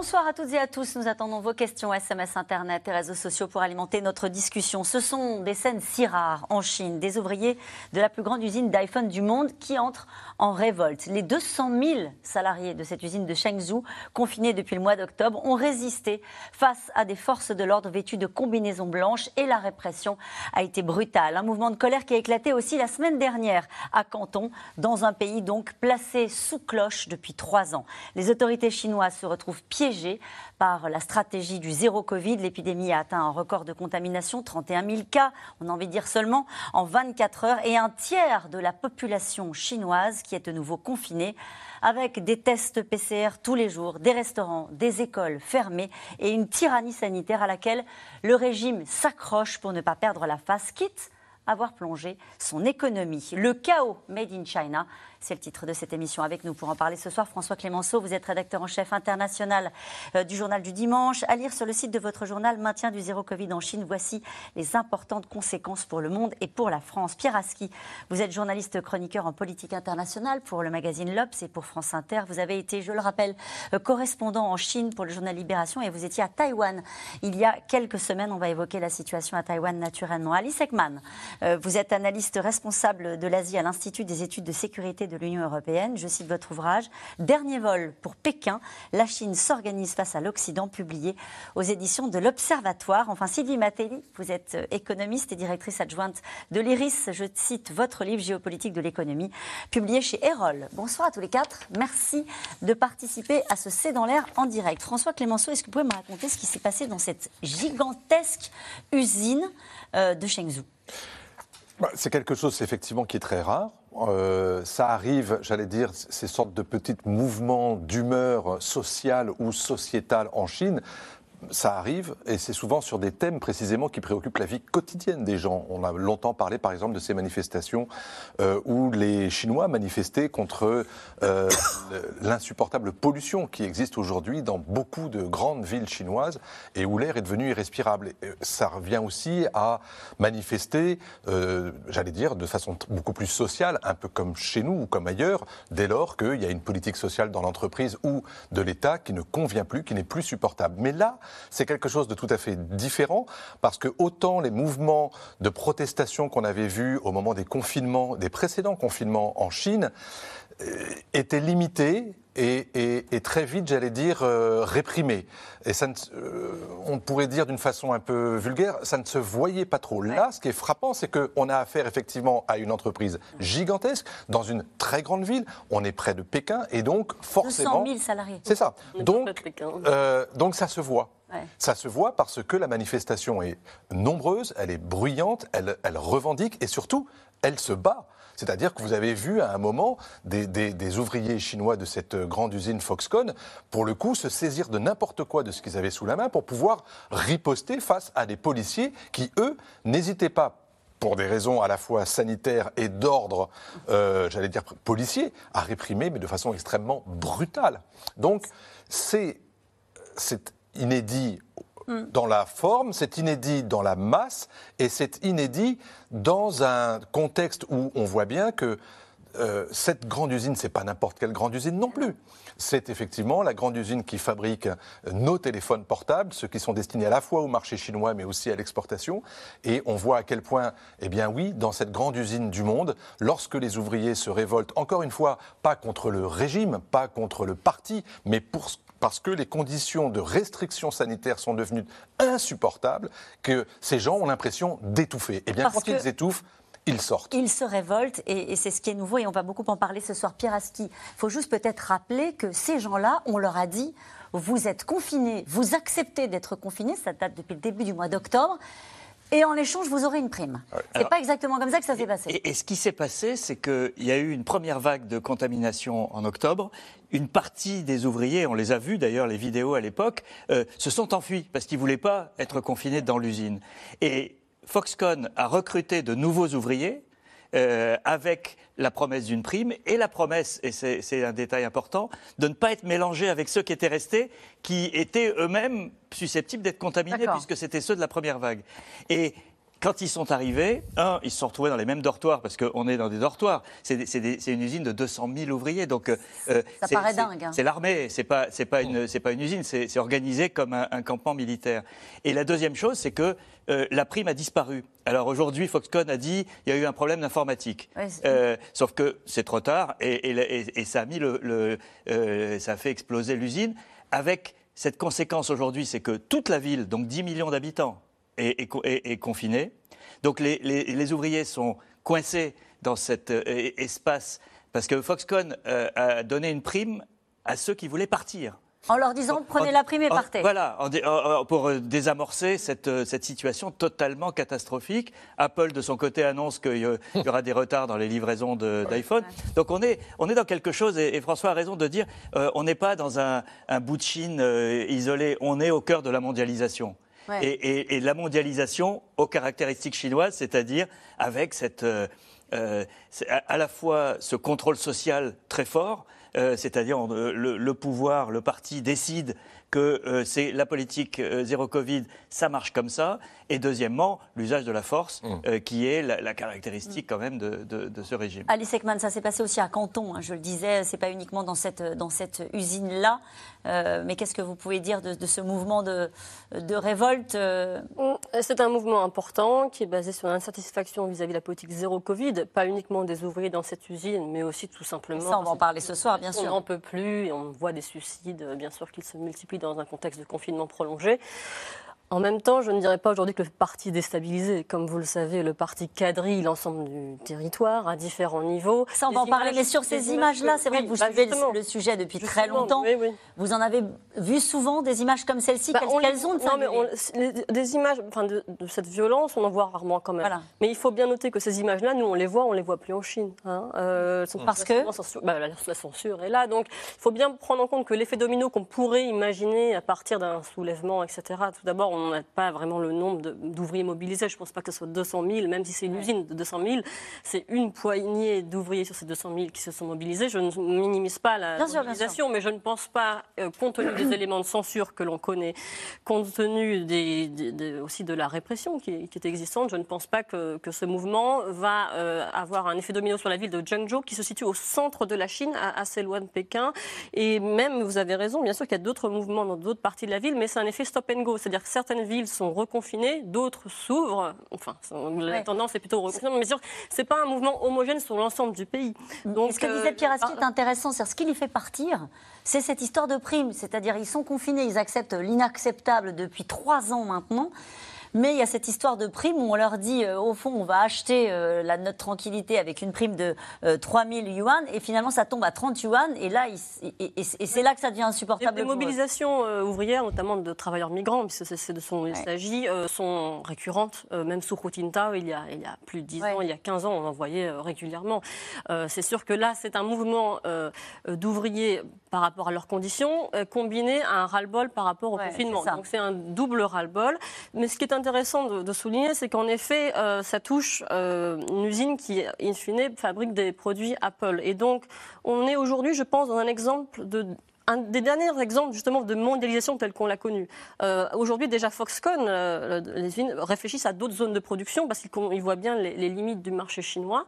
Bonsoir à toutes et à tous. Nous attendons vos questions SMS, Internet et réseaux sociaux pour alimenter notre discussion. Ce sont des scènes si rares en Chine, des ouvriers de la plus grande usine d'iPhone du monde qui entrent en révolte. Les 200 000 salariés de cette usine de Shenzhou, confinés depuis le mois d'octobre, ont résisté face à des forces de l'ordre vêtues de combinaisons blanches et la répression a été brutale. Un mouvement de colère qui a éclaté aussi la semaine dernière à Canton, dans un pays donc placé sous cloche depuis trois ans. Les autorités chinoises se retrouvent par la stratégie du zéro Covid. L'épidémie a atteint un record de contamination, 31 000 cas, on a envie de dire seulement, en 24 heures, et un tiers de la population chinoise qui est de nouveau confinée avec des tests PCR tous les jours, des restaurants, des écoles fermées et une tyrannie sanitaire à laquelle le régime s'accroche pour ne pas perdre la face, quitte à voir plonger son économie. Le chaos made in China, c'est le titre de cette émission. Avec nous pour en parler ce soir, François Clémenceau, vous êtes rédacteur en chef international euh, du journal du dimanche. À lire sur le site de votre journal Maintien du zéro Covid en Chine, voici les importantes conséquences pour le monde et pour la France. Pierre Aski, vous êtes journaliste chroniqueur en politique internationale pour le magazine L'Obs et pour France Inter. Vous avez été, je le rappelle, euh, correspondant en Chine pour le journal Libération et vous étiez à Taïwan il y a quelques semaines. On va évoquer la situation à Taïwan naturellement. Alice Ekman, euh, vous êtes analyste responsable de l'Asie à l'Institut des études de sécurité de l'Union européenne. Je cite votre ouvrage. Dernier vol pour Pékin. La Chine s'organise face à l'Occident, publié aux éditions de l'Observatoire. Enfin, Sylvie Matelli, vous êtes euh, économiste et directrice adjointe de l'IRIS. Je cite votre livre Géopolitique de l'économie, publié chez Erol. Bonsoir à tous les quatre. Merci de participer à ce C'est dans l'air en direct. François Clémenceau, est-ce que vous pouvez me raconter ce qui s'est passé dans cette gigantesque usine euh, de Shenzhou? Bah, c'est quelque chose effectivement qui est très rare. Euh, ça arrive, j'allais dire, ces sortes de petits mouvements d'humeur sociale ou sociétale en Chine ça arrive, et c'est souvent sur des thèmes précisément qui préoccupent la vie quotidienne des gens. On a longtemps parlé, par exemple, de ces manifestations euh, où les Chinois manifestaient contre euh, l'insupportable pollution qui existe aujourd'hui dans beaucoup de grandes villes chinoises et où l'air est devenu irrespirable. Et ça revient aussi à manifester, euh, j'allais dire, de façon beaucoup plus sociale, un peu comme chez nous ou comme ailleurs, dès lors qu'il y a une politique sociale dans l'entreprise ou de l'État qui ne convient plus, qui n'est plus supportable. Mais là, c'est quelque chose de tout à fait différent parce que autant les mouvements de protestation qu'on avait vus au moment des confinements, des précédents confinements en Chine, euh, étaient limités et, très vite, j'allais dire, euh, réprimés. Et ça euh, on pourrait dire d'une façon un peu vulgaire, ça ne se voyait pas trop. Là, ce qui est frappant, c'est qu'on a affaire effectivement à une entreprise gigantesque dans une très grande ville. On est près de Pékin et donc forcément. 200 000 salariés. C'est ça. Donc, donc ça se voit. Ça se voit parce que la manifestation est nombreuse, elle est bruyante, elle, elle revendique et surtout, elle se bat. C'est-à-dire que vous avez vu à un moment des, ouvriers chinois de cette grande usine Foxconn, pour le coup, se saisir de n'importe quoi de ce qu'ils avaient sous la main pour pouvoir riposter face à des policiers qui, eux, n'hésitaient pas pour des raisons à la fois sanitaires et d'ordre, euh, j'allais dire policier, à réprimer, mais de façon extrêmement brutale. Donc, c'est inédit Mm. dans la forme, c'est inédit dans la masse, et c'est inédit dans un contexte où on voit bien que euh, cette grande usine, c'est pas n'importe quelle grande usine non plus. C'est effectivement la grande usine qui fabrique euh, nos téléphones portables, ceux qui sont destinés à la fois au marché chinois mais aussi à l'exportation. Et on voit à quel point, eh bien oui, dans cette grande usine du monde, lorsque les ouvriers se révoltent, encore une fois, pas contre le régime, pas contre le parti, mais pour parce que les conditions de restriction sanitaire sont devenues insupportables, que ces gens ont l'impression d'étouffer. Et eh bien, quand ils étouffent, ils sortent. Ils se révoltent et, c'est ce qui est nouveau et on va beaucoup en parler ce soir. Pierre Aski, il faut juste peut-être rappeler que ces gens-là, on leur a dit vous êtes confinés, vous acceptez d'être confinés, ça date depuis le début du mois d'octobre. Et en échange, vous aurez une prime. C'est pas exactement comme ça que ça s'est passé. Et, ce qui s'est passé, c'est qu'il y a eu une première vague de contamination en octobre. Une partie des ouvriers, on les a vus d'ailleurs, les vidéos à l'époque, euh, se sont enfuis parce qu'ils voulaient pas être confinés dans l'usine. Et Foxconn a recruté de nouveaux ouvriers euh, avec la promesse d'une prime et la promesse, et c'est un détail important, de ne pas être mélangé avec ceux qui étaient restés, qui étaient eux-mêmes susceptibles d'être contaminés, puisque c'était ceux de la première vague. Et quand ils sont arrivés, un, ils se sont retrouvés dans les mêmes dortoirs, parce qu'on est dans des dortoirs. C'est une usine de 200 000 ouvriers. Donc, euh, ça paraît dingue. Hein. C'est l'armée, c'est pas, pas, une, pas une usine, c'est organisé comme un, campement militaire. Et la deuxième chose, c'est que euh, la prime a disparu. Alors aujourd'hui, Foxconn a dit il y a eu un problème d'informatique. Euh, sauf que c'est trop tard et, ça, a mis le, ça a fait exploser l'usine avec cette conséquence aujourd'hui, c'est que toute la ville, donc 10 millions d'habitants, est, confiné. Donc les, ouvriers sont coincés dans cet euh, espace parce que Foxconn euh, a donné une prime à ceux qui voulaient partir. En leur disant prenez la prime et partez. Voilà, pour euh, désamorcer cette, cette, situation totalement catastrophique. Apple, de son côté, annonce qu'il y aura des retards dans les livraisons d'iPhone. Donc on est, on est dans quelque chose, et, François a raison de dire, on n'est pas dans un, un bout de Chine isolé, on est au cœur de la mondialisation et, la mondialisation aux caractéristiques chinoises, c'est-à-dire avec cette, euh, euh, à la fois ce contrôle social très fort, euh, c'est-à-dire le, pouvoir, le parti décide que c'est la politique zéro Covid, ça marche comme ça, et deuxièmement, l'usage de la force, mmh. euh, qui est la, caractéristique quand même de, ce régime. Alice Ekman, ça s'est passé aussi à Canton, hein, je le disais, c'est pas uniquement dans cette, dans cette usine-là. Euh, mais qu'est-ce que vous pouvez dire de, ce mouvement de, de révolte euh mmh, C'est un mouvement important qui est basé sur l'insatisfaction vis-à-vis de la politique zéro Covid, pas uniquement des ouvriers dans cette usine, mais aussi tout simplement. ça, on va en parler ce soir, bien sûr. On n'en peut plus et on voit des suicides, bien sûr, qu'ils se multiplient dans un contexte de confinement prolongé. En même temps, je ne dirais pas aujourd'hui que le parti est déstabilisé. Comme vous le savez, le parti quadrille l'ensemble du territoire à différents niveaux. Ça, on va en parler. Mais sur ces images-là, c'est vrai que vous bah, suivez le, sujet depuis très longtemps. Vous en avez vu souvent des images comme celle-ci bah, Quelles ont Non, mais des images enfin, de, cette violence, on en voit rarement quand même. Mais il faut bien noter que ces images-là, nous, on les voit, on les voit plus en Chine. Hein. Euh, Parce que bah, la, censure est là. Donc, il faut bien prendre en compte que l'effet domino qu'on pourrait imaginer à partir d'un soulèvement, etc. Tout d'abord, on n'a pas vraiment le nombre d'ouvriers mobilisés. Je ne pense pas que ce soit 200 000, même si c'est une usine de 200 000. C'est une poignée d'ouvriers sur ces 200 000 qui se sont mobilisés. Je ne minimise pas la mobilisation, mais je ne pense pas, euh, compte tenu des éléments de censure que l'on connaît, compte tenu des, aussi de la répression qui, est existante, je ne pense pas que, que ce mouvement va euh, avoir un effet domino sur la ville de Zhengzhou, qui se situe au centre de la Chine, assez loin de Pékin. Et même, vous avez raison, bien sûr qu'il y a d'autres mouvements dans d'autres parties de la ville, mais c'est un effet stop and go. C'est-à-dire que certaines villes sont reconfinées, d'autres s'ouvrent. Enfin, la tendance est plutôt reconfinée, mais sûr, c'est pas un mouvement homogène sur l'ensemble du pays. Donc, ce que disait Pierre Aski est intéressant, c'est ce qui lui fait partir, c'est cette histoire de prime. C'est-à-dire, ils sont confinés, ils acceptent l'inacceptable depuis trois ans maintenant. Mais il y a cette histoire de prime où on leur dit, euh, au fond, on va acheter euh, la, notre tranquillité avec une prime de 3000 euh, yuan, et finalement, ça tombe à 30 yuan, et là, et, c'est là que ça devient insupportable. Les, mobilisations ouvrières, notamment de travailleurs migrants, puisque c'est de son il s'agit, sont récurrentes. même sous Hu il y a, il y a plus de 10 ans, il y a 15 ans, on en voyait régulièrement. c'est sûr que là, c'est un mouvement d'ouvriers par rapport à leurs conditions, combiné à un ras-le-bol par rapport au confinement. Donc c'est un double ras-le-bol. Mais ce qui est intéressant de, souligner, c'est qu'en effet, euh, ça touche euh, une usine qui, in fine, fabrique des produits Apple. Et donc, on est aujourd'hui, je pense, dans un exemple de un des derniers exemples justement de mondialisation telle qu'on l'a connue. Euh, aujourd'hui déjà Foxconn, euh, les usines réfléchissent à d'autres zones de production parce qu'ils voient bien les, limites du marché chinois.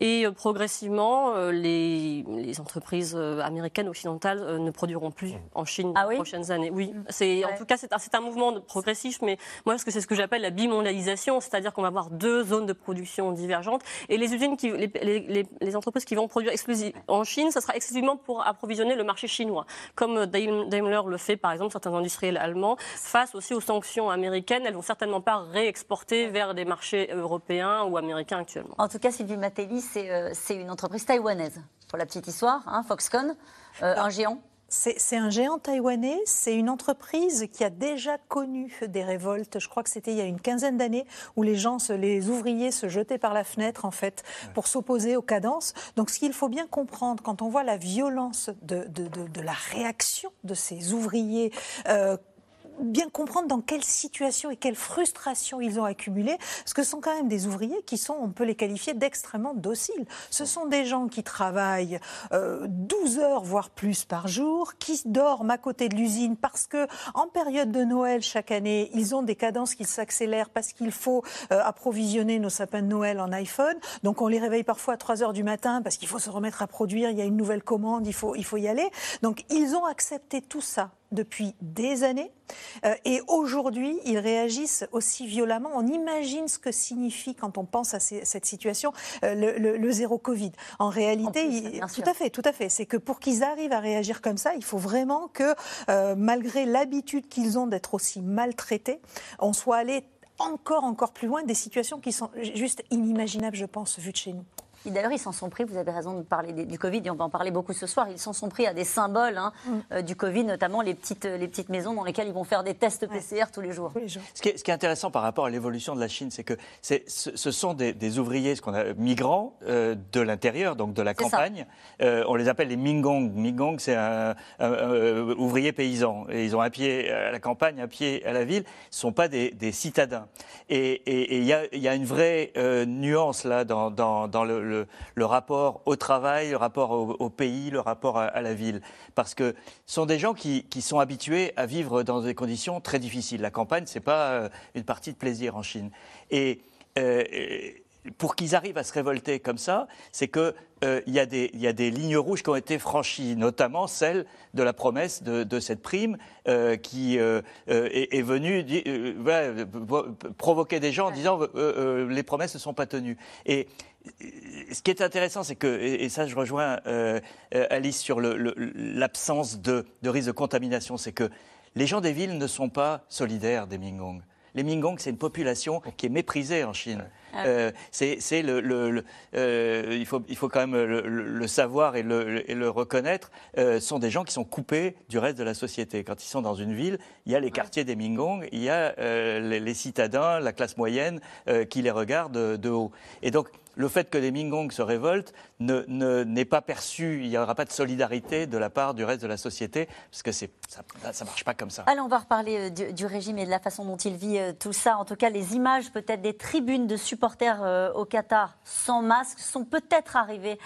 Et euh, progressivement les, entreprises américaines occidentales ne produiront plus en Chine ah dans les prochaines années. Oui, c'est en tout cas c'est un, un, mouvement progressif, mais moi c'est ce que j'appelle la bimondialisation, c'est-à-dire qu'on va avoir deux zones de production divergentes. Et les usines qui les, les entreprises qui vont produire exclusivement en Chine, ça sera exclusivement pour approvisionner le marché chinois comme Daimler le fait par exemple, certains industriels allemands, face aussi aux sanctions américaines, elles vont certainement pas réexporter vers des marchés européens ou américains actuellement. En tout cas, Sylvie Matelli, c'est euh, une entreprise taïwanaise, pour la petite histoire, hein, Foxconn, euh, un géant. C'est un géant taïwanais, c'est une entreprise qui a déjà connu des révoltes, je crois que c'était il y a une quinzaine d'années, où les gens, les ouvriers se jetaient par la fenêtre, en fait, pour s'opposer aux cadences. Donc ce qu'il faut bien comprendre, quand on voit la violence de, la réaction de ces ouvriers, euh, bien comprendre dans quelle situation et quelle frustration ils ont accumulé, parce que ce sont quand même des ouvriers qui sont, on peut les qualifier d'extrêmement dociles. Ce sont des gens qui travaillent 12 heures, voire plus par jour, qui dorment à côté de l'usine parce que en période de Noël chaque année, ils ont des cadences qui s'accélèrent parce qu'il faut approvisionner nos sapins de Noël en iPhone. Donc on les réveille parfois à 3 heures du matin parce qu'il faut se remettre à produire, il y a une nouvelle commande, il faut, il faut y aller. Donc ils ont accepté tout ça depuis des années. Euh, et aujourd'hui, ils réagissent aussi violemment. On imagine ce que signifie, quand on pense à cette situation, euh, le, zéro Covid. En réalité, tout à fait, tout à fait. C'est que pour qu'ils arrivent à réagir comme ça, il faut vraiment que, euh, malgré l'habitude qu'ils ont d'être aussi maltraités, on soit allé encore, encore plus loin des situations qui sont juste inimaginables, je pense, vues de chez nous. D'ailleurs, ils s'en sont pris, vous avez raison de parler du Covid, et on va en parler beaucoup ce soir, ils s'en sont pris à des symboles hein, mm. euh, du Covid, notamment les petites, les petites maisons dans lesquelles ils vont faire des tests PCR tous les jours. Ce, qui est, intéressant par rapport à l'évolution de la Chine, c'est que ce, sont des, ouvriers, ce qu'on a migrants euh, de l'intérieur, donc de la campagne. Euh, on les appelle les Mingong. Mingong, c'est un, ouvrier paysan. Et ils ont un pied à la campagne, un pied à la ville. Ce ne sont pas des, citadins. Et il y, a, une vraie nuance là dans, dans le le, rapport au travail, le rapport au, pays, le rapport à, la ville. Parce que ce sont des gens qui, sont habitués à vivre dans des conditions très difficiles. La campagne, ce n'est pas euh, une partie de plaisir en Chine. Et. Euh, pour qu'ils arrivent à se révolter comme ça, c'est qu'il euh, y, a des lignes rouges qui ont été franchies, notamment celle de la promesse de, cette prime qui est, venue provoquer des gens en disant les promesses ne sont pas tenues. Et ce qui est intéressant, c'est que, et ça je rejoins euh, euh, Alice sur l'absence de, risque de contamination, c'est que les gens des villes ne sont pas solidaires des Mingong. Les Mingong, c'est une population qui est méprisée en Chine. Ah euh, c'est le, il, faut, il faut quand même le, savoir et le, et le reconnaître. sont des gens qui sont coupés du reste de la société. Quand ils sont dans une ville, il y a les quartiers des Mingong, il y a les, citadins, la classe moyenne qui les regardent de haut. Et donc le fait que les Mingong se révoltent n'est ne, pas perçu, il n'y aura pas de solidarité de la part du reste de la société, parce que ça ne marche pas comme ça. Allez, on va reparler euh, du, régime et de la façon dont il vit euh, tout ça. En tout cas, les images peut-être des tribunes de supporters euh, au Qatar sans masque sont peut-être arrivées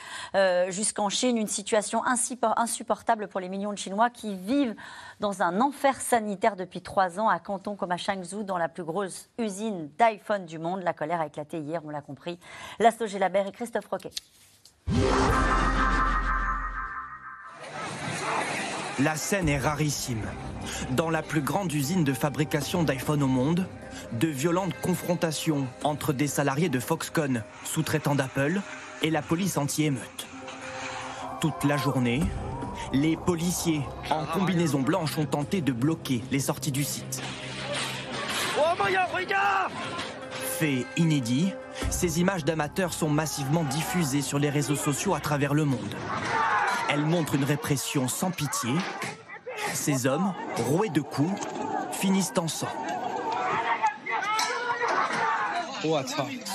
jusqu'en Chine, une situation insupportable pour les millions de Chinois qui vivent dans un enfer sanitaire depuis trois ans à Canton comme à Changzhou, dans la plus grosse usine d'iPhone du monde. La colère a éclaté hier, on l'a compris. Gélabert et Christophe Roquet. La scène est rarissime. Dans la plus grande usine de fabrication d'iPhone au monde, de violentes confrontations entre des salariés de Foxconn, sous-traitants d'Apple, et la police anti-émeute. Toute la journée, les policiers en combinaison blanche ont tenté de bloquer les sorties du site. Fait inédit, ces images d'amateurs sont massivement diffusées sur les réseaux sociaux à travers le monde. Elles montrent une répression sans pitié. Ces hommes, roués de coups, finissent en sang.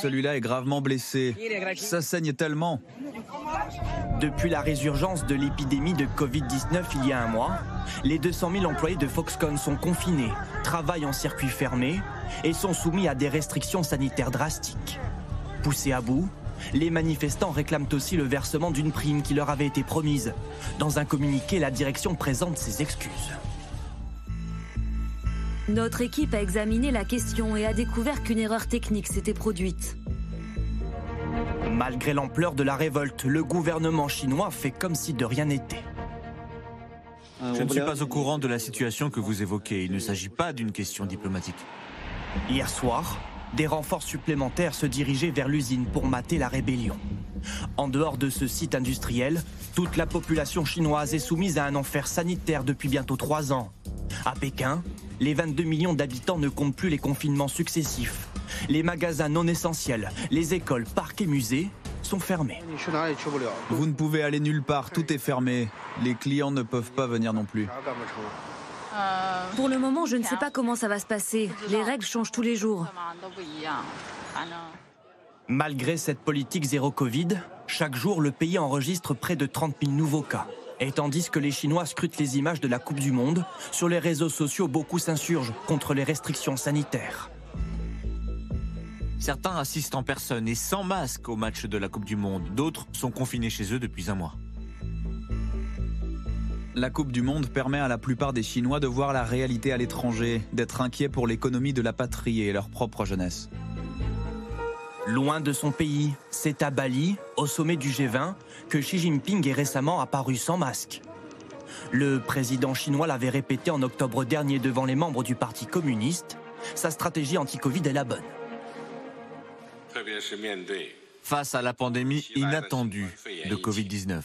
Celui-là est gravement blessé. Ça saigne tellement. Depuis la résurgence de l'épidémie de Covid-19 il y a un mois, les 200 000 employés de Foxconn sont confinés, travaillent en circuit fermé et sont soumis à des restrictions sanitaires drastiques. Poussés à bout, les manifestants réclament aussi le versement d'une prime qui leur avait été promise. Dans un communiqué, la direction présente ses excuses. Notre équipe a examiné la question et a découvert qu'une erreur technique s'était produite. Malgré l'ampleur de la révolte, le gouvernement chinois fait comme si de rien n'était. Je ne suis pas au courant de la situation que vous évoquez. Il ne s'agit pas d'une question diplomatique. Hier soir, des renforts supplémentaires se dirigeaient vers l'usine pour mater la rébellion. En dehors de ce site industriel, toute la population chinoise est soumise à un enfer sanitaire depuis bientôt trois ans. À Pékin, les 22 millions d'habitants ne comptent plus les confinements successifs. Les magasins non essentiels, les écoles, parcs et musées sont fermés. Vous ne pouvez aller nulle part, tout est fermé. Les clients ne peuvent pas venir non plus. Pour le moment, je ne sais pas comment ça va se passer. Les règles changent tous les jours. Malgré cette politique zéro Covid, chaque jour, le pays enregistre près de 30 000 nouveaux cas. Et tandis que les Chinois scrutent les images de la Coupe du Monde, sur les réseaux sociaux, beaucoup s'insurgent contre les restrictions sanitaires. Certains assistent en personne et sans masque au match de la Coupe du Monde. D'autres sont confinés chez eux depuis un mois. La Coupe du Monde permet à la plupart des Chinois de voir la réalité à l'étranger, d'être inquiets pour l'économie de la patrie et leur propre jeunesse. Loin de son pays, c'est à Bali, au sommet du G20, que Xi Jinping est récemment apparu sans masque. Le président chinois l'avait répété en octobre dernier devant les membres du Parti communiste, sa stratégie anti-Covid est la bonne. Face à la pandémie inattendue de Covid-19,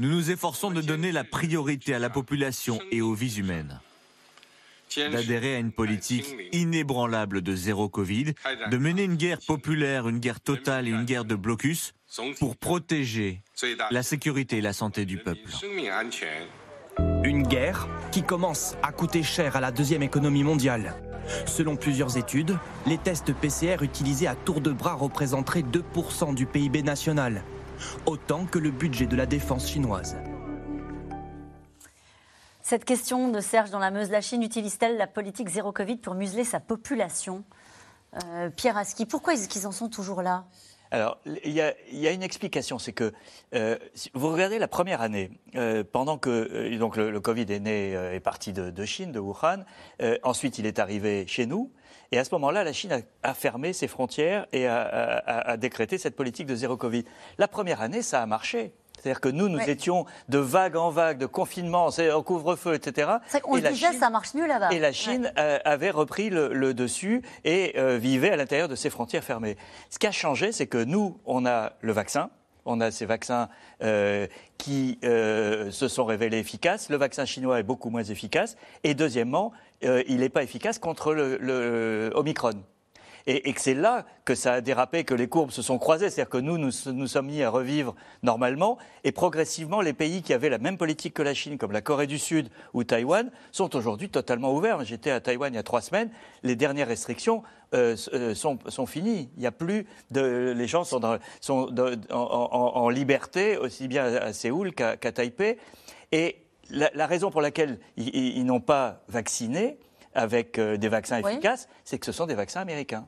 nous nous efforçons de donner la priorité à la population et aux vies humaines. D'adhérer à une politique inébranlable de zéro Covid, de mener une guerre populaire, une guerre totale et une guerre de blocus pour protéger la sécurité et la santé du peuple. Une guerre qui commence à coûter cher à la deuxième économie mondiale. Selon plusieurs études, les tests PCR utilisés à tour de bras représenteraient 2% du PIB national, autant que le budget de la défense chinoise. Cette question de Serge dans la Meuse, la Chine utilise-t-elle la politique zéro Covid pour museler sa population? Euh, Pierre Aski, pourquoi est-ce qu'ils en sont toujours là? Alors, il y, a, une explication, c'est que euh, vous regardez la première année, euh, pendant que euh, donc le, Covid est né, est parti de, Chine, de Wuhan, ensuite il est arrivé chez nous, et à ce moment-là, la Chine a, fermé ses frontières et a, décrété cette politique de zéro Covid. La première année, ça a marché. C'est-à-dire que nous, nous étions de vague en vague, de confinement, en couvre-feu, etc. C'est qu'on disait ça marche mieux là-bas. Et la Chine euh, avait repris le, dessus et euh, vivait à l'intérieur de ses frontières fermées. Ce qui a changé, c'est que nous, on a le vaccin. On a ces vaccins euh, qui se sont révélés efficaces. Le vaccin chinois est beaucoup moins efficace. Et deuxièmement, il n'est pas efficace contre le, le Omicron et, que c'est là que ça a dérapé, que les courbes se sont croisées. C'est-à-dire que nous, nous sommes mis à revivre normalement, et progressivement, les pays qui avaient la même politique que la Chine, comme la Corée du Sud ou Taïwan, sont aujourd'hui totalement ouverts. J'étais à Taïwan il y a trois semaines, les dernières restrictions euh, euh, sont, sont, finies. Il n'y a plus de. Les gens sont, sont en, liberté, aussi bien à Séoul qu'à Taipei. Et la, raison pour laquelle ils n'ont pas vacciné, avec euh, des vaccins efficaces, c'est que ce sont des vaccins américains.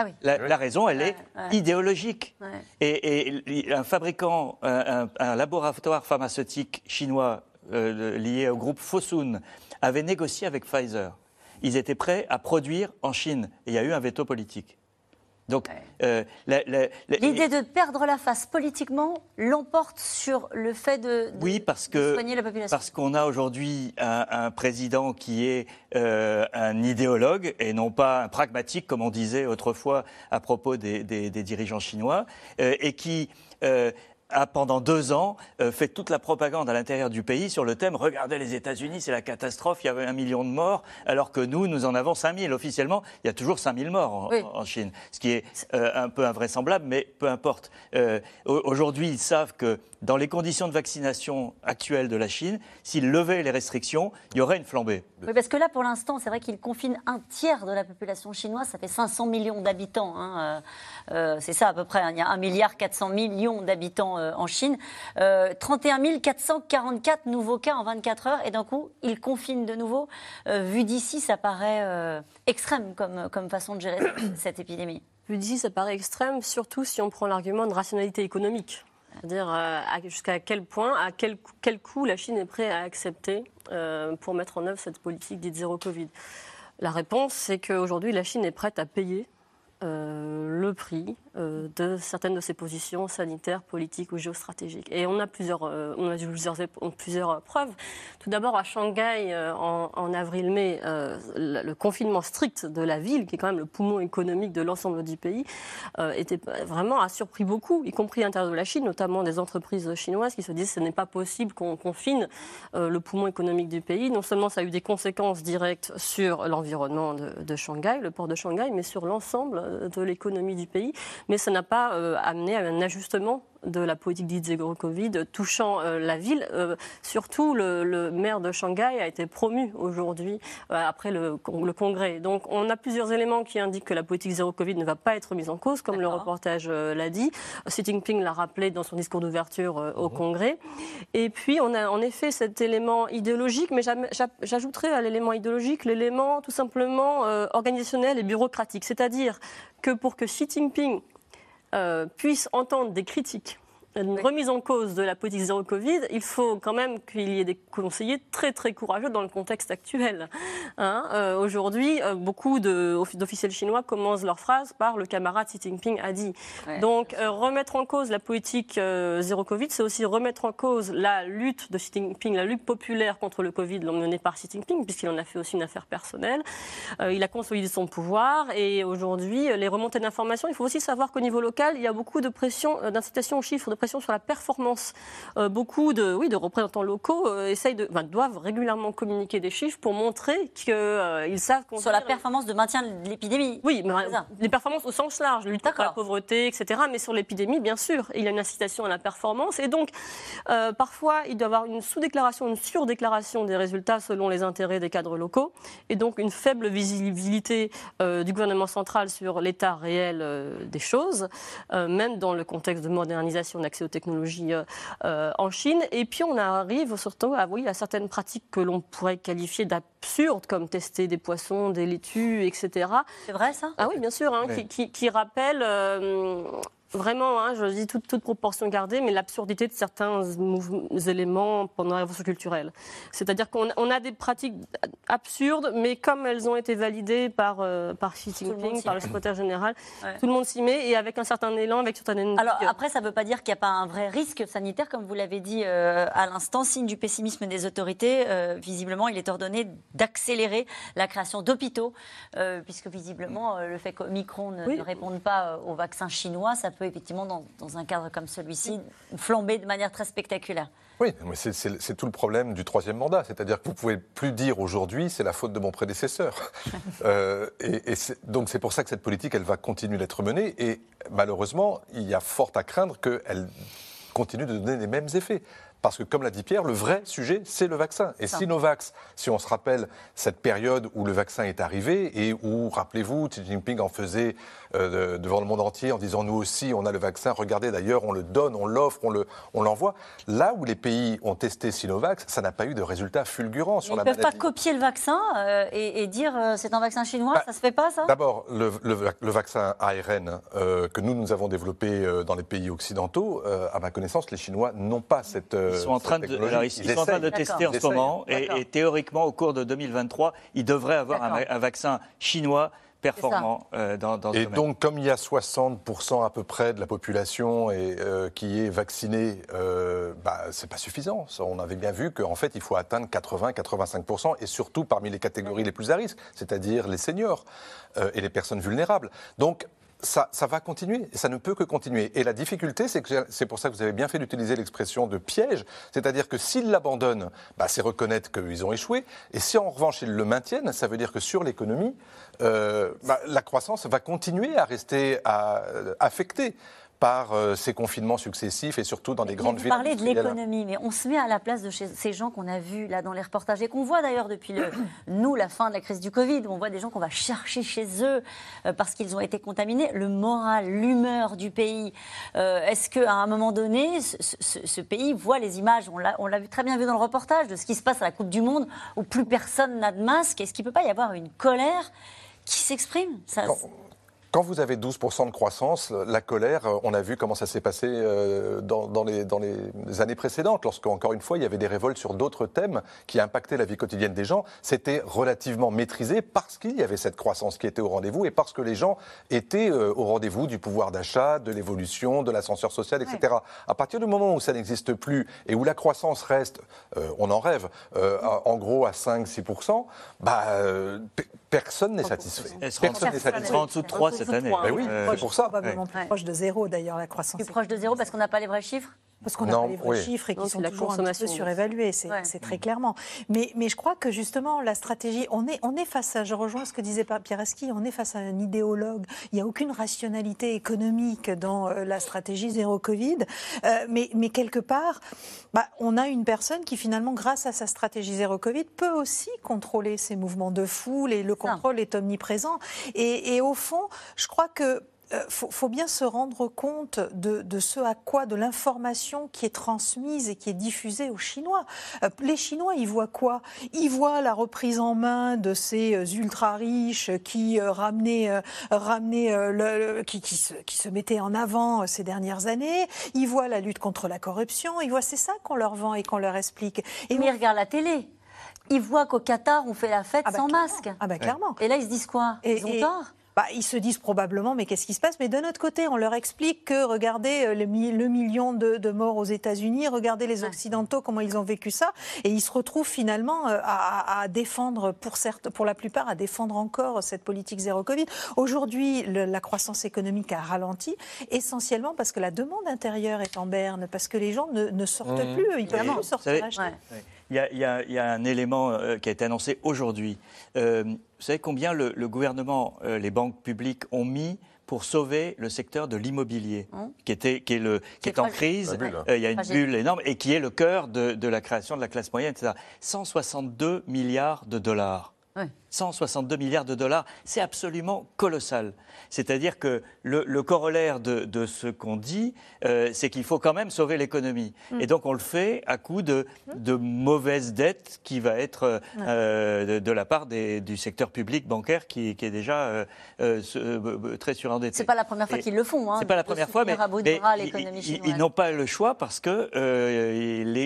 Ah oui. la, raison, elle est idéologique. Et, un fabricant, un, laboratoire pharmaceutique chinois euh, lié au groupe Fosun avait négocié avec Pfizer. Ils étaient prêts à produire en Chine. Et il y a eu un veto politique. Donc, euh, l'idée de perdre la face politiquement l'emporte sur le fait de, oui, parce que, soigner la population. Parce qu'on a aujourd'hui un, président qui est euh, un idéologue et non pas un pragmatique, comme on disait autrefois à propos des, dirigeants chinois, euh, et qui a pendant deux ans euh, fait toute la propagande à l'intérieur du pays sur le thème Regardez les États-Unis, c'est la catastrophe, il y avait un million de morts, alors que nous, nous en avons 5000. Officiellement, il y a toujours 5000 morts en, Chine, ce qui est euh, un peu invraisemblable, mais peu importe. Euh, aujourd'hui, ils savent que dans les conditions de vaccination actuelles de la Chine, s'ils levaient les restrictions, il y aurait une flambée. Oui, parce que là, pour l'instant, c'est vrai qu'ils confinent un tiers de la population chinoise, ça fait 500 millions d'habitants. Hein, c'est ça à peu près, hein. il y a 1 milliard 400 millions d'habitants euh, en Chine. 31 euh, 444 nouveaux cas en 24 heures et d'un coup, ils confinent de nouveau. Euh, vu d'ici, ça paraît extrême comme, comme façon de gérer cette épidémie. Vu d'ici, ça paraît extrême, surtout si on prend l'argument de rationalité économique. C'est-à-dire jusqu'à quel point, à quel, quel coût la Chine est prête à accepter pour mettre en œuvre cette politique dite zéro Covid? La réponse, c'est qu'aujourd'hui, la Chine est prête à payer le prix euh, de certaines de ses positions sanitaires, politiques ou géostratégiques. Et on a plusieurs, euh, on a plusieurs, plusieurs preuves. Tout d'abord, à Shanghai, euh, en, avril-mai, le, confinement strict de la ville, qui est quand même le poumon économique de l'ensemble du pays, était vraiment a surpris beaucoup, y compris à l'intérieur de la Chine, notamment des entreprises chinoises qui se disent que ce n'est pas possible qu'on confine le poumon économique du pays. Non seulement ça a eu des conséquences directes sur l'environnement de Shanghai, le port de Shanghai, mais sur l'ensemble de l'économie du pays mais ça n'a pas euh, amené à un ajustement de la politique dite zéro Covid touchant euh, la ville. Euh, surtout, le, maire de Shanghai a été promu aujourd'hui après le, congrès. Donc, on a plusieurs éléments qui indiquent que la politique zéro Covid ne va pas être mise en cause, comme le reportage l'a dit. Xi Jinping l'a rappelé dans son discours d'ouverture au mhm. congrès. Et puis, on a en effet cet élément idéologique, mais j'ajouterais à l'élément idéologique l'élément tout simplement organisationnel et bureaucratique. C'est-à-dire que pour que Xi Jinping euh, puisse entendre des critiques une remise en cause de la politique zéro Covid, il faut quand même qu'il y ait des conseillers très très courageux dans le contexte actuel. Hein. Euh, aujourd'hui, euh, beaucoup d'officiels chinois commencent leur phrase par le camarade Xi Jinping a dit. Donc euh, remettre en cause la politique zéro Covid, c'est aussi remettre en cause la lutte de Xi Jinping, la lutte populaire contre le Covid menée par Xi Jinping, puisqu'il en a fait aussi une affaire personnelle. il a consolidé son pouvoir et aujourd'hui, les remontées d'informations, il faut aussi savoir qu'au niveau local, il y a beaucoup de pression, d'incitation aux chiffres, de pression sur la performance. Euh, beaucoup de, oui, de représentants locaux euh, essayent de, doivent régulièrement communiquer des chiffres pour montrer qu'ils euh, savent Sur la performance de maintien de l'épidémie Oui, les performances au sens large, lutte contre la pauvreté, etc. Mais sur l'épidémie, bien sûr, il y a une incitation à la performance. Et donc, parfois, il doit y avoir une sous-déclaration, une sur-déclaration des résultats selon les intérêts des cadres locaux. Et donc, une faible visibilité du gouvernement central sur l'état réel des choses, même dans le contexte de modernisation aux technologies euh, en Chine. Et puis on arrive surtout à, oui, à certaines pratiques que l'on pourrait qualifier d'absurdes, comme tester des poissons, des laitues, etc. C'est vrai ça? Ah oui, bien sûr, hein, qui, qui, rappellent euh, vraiment, hein, je dis toute, toute, proportion gardée, mais l'absurdité de certains éléments pendant la révolution culturelle. C'est-à-dire qu'on a des pratiques absurdes, mais comme elles ont été validées par, euh, par Xi Jinping, par le secrétaire général, tout le monde s'y met et avec un certain élan, avec certain énergie. Alors après, ça ne veut pas dire qu'il n'y a pas un vrai risque sanitaire, comme vous l'avez dit euh, à l'instant, signe du pessimisme des autorités. Euh, visiblement, il est ordonné d'accélérer la création d'hôpitaux, puisque visiblement, le fait qu'Omicron ne, ne réponde pas au vaccin chinois, ça peut effectivement, dans, un cadre comme celui-ci, flamber de manière très spectaculaire. Oui, mais c'est tout le problème du troisième mandat. C'est-à-dire que vous ne pouvez plus dire aujourd'hui c'est la faute de mon prédécesseur. euh, et, donc c'est pour ça que cette politique, elle va continuer d'être menée. Et malheureusement, il y a fort à craindre qu'elle continue de donner les mêmes effets. Parce que, comme l'a dit Pierre, le vrai sujet, c'est le vaccin. Et Sinovax, si on se rappelle cette période où le vaccin est arrivé et où, rappelez-vous, Xi Jinping en faisait euh, devant le monde entier en disant nous aussi, on a le vaccin, regardez d'ailleurs, on le donne, on l'offre, on l'envoie. On Là où les pays ont testé Sinovax, ça n'a pas eu de résultats fulgurants sur la maladie. Ils ne peuvent pas copier le vaccin euh, et, dire euh, c'est un vaccin chinois, bah, ça ne se fait pas ça? D'abord, le, le, vaccin ARN que nous, nous avons développé dans les pays occidentaux, à ma connaissance, les Chinois n'ont pas cette ils sont en train de, ils, sont en train de tester en ce moment. Et, théoriquement, au cours de 2023, ils devraient avoir un, vaccin chinois performant euh, dans, dans, ce Et donc, comme il y a 60% à peu près de la population et, euh, qui est vaccinée, euh, bah, c'est pas suffisant. On avait bien vu qu'en fait, il faut atteindre 80-85%, et surtout parmi les catégories les plus à risque, c'est-à-dire les seniors euh, et les personnes vulnérables. Donc, ça, va continuer, ça ne peut que continuer. Et la difficulté, c'est que c'est pour ça que vous avez bien fait d'utiliser l'expression de piège, c'est-à-dire que s'ils l'abandonnent, bah, c'est reconnaître qu'ils ont échoué, et si en revanche ils le maintiennent, ça veut dire que sur l'économie, euh, bah, la croissance va continuer à rester affectée par euh, ces confinements successifs et surtout dans des grandes villes. Vous parlez de l'économie, mais on se met à la place de ces gens qu'on a vus là dans les reportages et qu'on voit d'ailleurs depuis le, nous la fin de la crise du Covid, où on voit des gens qu'on va chercher chez eux euh, parce qu'ils ont été contaminés. Le moral, l'humeur du pays. Euh, est-ce qu'à un moment donné, ce, pays voit les images? On l'a très bien vu dans le reportage de ce qui se passe à la Coupe du Monde où plus personne n'a de masque. Est-ce qu'il ne peut pas y avoir une colère qui s'exprime? Quand vous avez 12% de croissance, la colère, euh, on a vu comment ça s'est passé euh, dans, les, dans, les, années précédentes, lorsqu'encore une fois, il y avait des révoltes sur d'autres thèmes qui impactaient la vie quotidienne des gens. C'était relativement maîtrisé parce qu'il y avait cette croissance qui était au rendez-vous et parce que les gens étaient euh, au rendez-vous du pouvoir d'achat, de l'évolution, de l'ascenseur social, etc. À partir du moment où ça n'existe plus et où la croissance reste, on en rêve, en gros à 5-6%, bah, personne n'est satisfait. Personne n'est satisfait. en dessous de 3 cette année. Ben oui, c'est pour ça. Probablement plus proche de zéro d'ailleurs la croissance. Plus proche de zéro parce qu'on n'a pas les vrais chiffres? Parce qu'on pas les vrais chiffres et qui sont toujours un petit peu surévalués, c'est très clairement. Mais, mais je crois que justement, la stratégie, on est, on est face à, je rejoins ce que disait Pierre Esqui, on est face à un idéologue. Il n'y a aucune rationalité économique dans euh, la stratégie zéro Covid. Euh, mais, mais quelque part, bah, on a une personne qui finalement, grâce à sa stratégie zéro Covid, peut aussi contrôler ces mouvements de foule et le contrôle est omniprésent. Et, et au fond, je crois que euh, faut, bien se rendre compte de, ce à quoi, de l'information qui est transmise et qui est diffusée aux Chinois. Euh, les Chinois, ils voient quoi? Ils voient la reprise en main de ces euh, ultra riches qui ramenaient, ramenaient qui, qui, se, qui, se, mettaient en avant ces dernières années. Ils voient la lutte contre la corruption. Ils voient c'est ça qu'on leur vend et qu'on leur explique. Et Mais ils regardent la télé. Ils voient qu'au Qatar, on fait la fête ah bah sans masque. Ah bah clairement. Et là, ils se disent quoi? Ils ont tort bah, ils se disent probablement, mais qu'est-ce qui se passe? Mais d'un autre côté, on leur explique que, regardez euh, le, million de, morts aux États-Unis, regardez les Occidentaux, comment ils ont vécu ça, et ils se retrouvent finalement euh, à, défendre, pour, certes, pour la plupart, à défendre encore cette politique zéro Covid. Aujourd'hui, la croissance économique a ralenti, essentiellement parce que la demande intérieure est en berne, parce que les gens ne, sortent mmh. plus, ils peuvent plus sortir il y, a, un élément euh, qui a été annoncé aujourd'hui. Euh, vous savez combien le, gouvernement, euh, les banques publiques ont mis pour sauver le secteur de l'immobilier, hein qui, était, qui est, le, qui est, en crise. il y a une bulle énorme et qui est le cœur de, de, la création de la classe moyenne, etc. 162 milliards de dollars. 162 milliards de dollars, c'est absolument colossal. C'est-à-dire que le, corollaire de, ce qu'on dit, euh, c'est qu'il faut quand même sauver l'économie. Mm. Et donc on le fait à coup de, de mauvaise dette qui va être euh, de, la part du secteur public bancaire qui, est déjà euh, très surendetté. C'est pas la première fois qu'ils le font. Hein, c'est pas la première fois, mais, ils, n'ont pas le choix parce que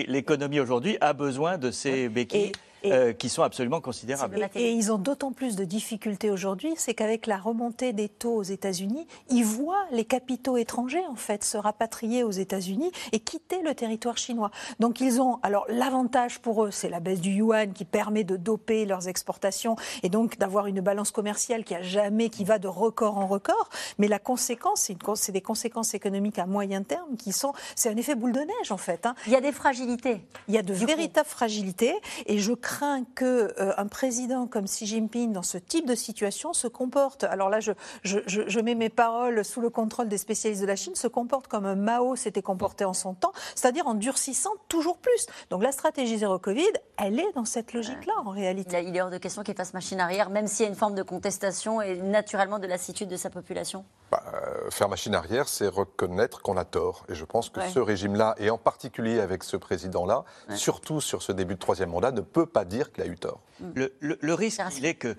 l'économie aujourd'hui a besoin de ces béquilles. Euh, qui sont absolument considérables. Et, ils ont d'autant plus de difficultés aujourd'hui, c'est qu'avec la remontée des taux aux États-Unis, ils voient les capitaux étrangers en fait se rapatrier aux États-Unis et quitter le territoire chinois. Donc ils ont alors l'avantage pour eux, c'est la baisse du yuan qui permet de doper leurs exportations et donc d'avoir une balance commerciale qui a jamais, qui va de record en record. Mais la conséquence, c'est des conséquences économiques à moyen terme qui sont, c'est un effet boule de neige en fait. Hein. Il y a des fragilités. Il y a de véritables fragilités et je crains crains qu'un euh, président comme Xi Jinping, dans ce type de situation, se comporte, alors là je, je, mets mes paroles sous le contrôle des spécialistes de la Chine, se comporte comme un Mao s'était comporté en son temps, c'est-à-dire en durcissant toujours plus. Donc la stratégie zéro Covid, elle est dans cette logique-là en réalité. Il est hors de question qu'il fasse machine arrière, même s'il y a une forme de contestation et naturellement de lassitude de sa population bah, euh, Faire machine arrière, c'est reconnaître qu'on a tort. Et je pense que ce régime-là, et en particulier avec ce président-là, surtout sur ce début de troisième mandat, ne peut pas dire qu'il a eu tort. Le, risque, il est que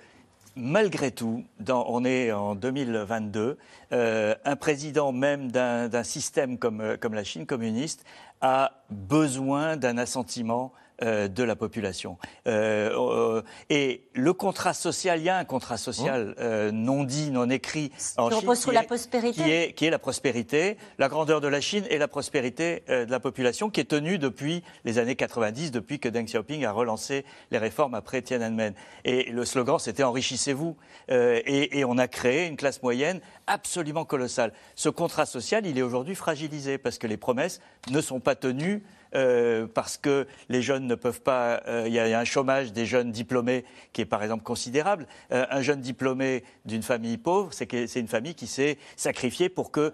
malgré tout, dans, on est en 2022, euh, un président même d'un système comme, euh, comme la Chine communiste a besoin d'un assentiment euh, de la population. Euh, euh, et le contrat social, il y a un contrat social oh. non dit, non écrit en qui Chine, sur la prospérité. Qui est, qui est, la prospérité, la grandeur de la Chine et la prospérité de la population, qui est tenue depuis les années 90, depuis que Deng Xiaoping a relancé les réformes après Tiananmen. Et le slogan, c'était enrichissez-vous. Et, et on a créé une classe moyenne absolument colossale. Ce contrat social, il est aujourd'hui fragilisé parce que les promesses ne sont pas tenues euh, parce que les jeunes ne peuvent pas. Euh, il y, a un chômage des jeunes diplômés qui est par exemple considérable. Euh, un jeune diplômé d'une famille pauvre, c'est une famille qui s'est sacrifiée pour que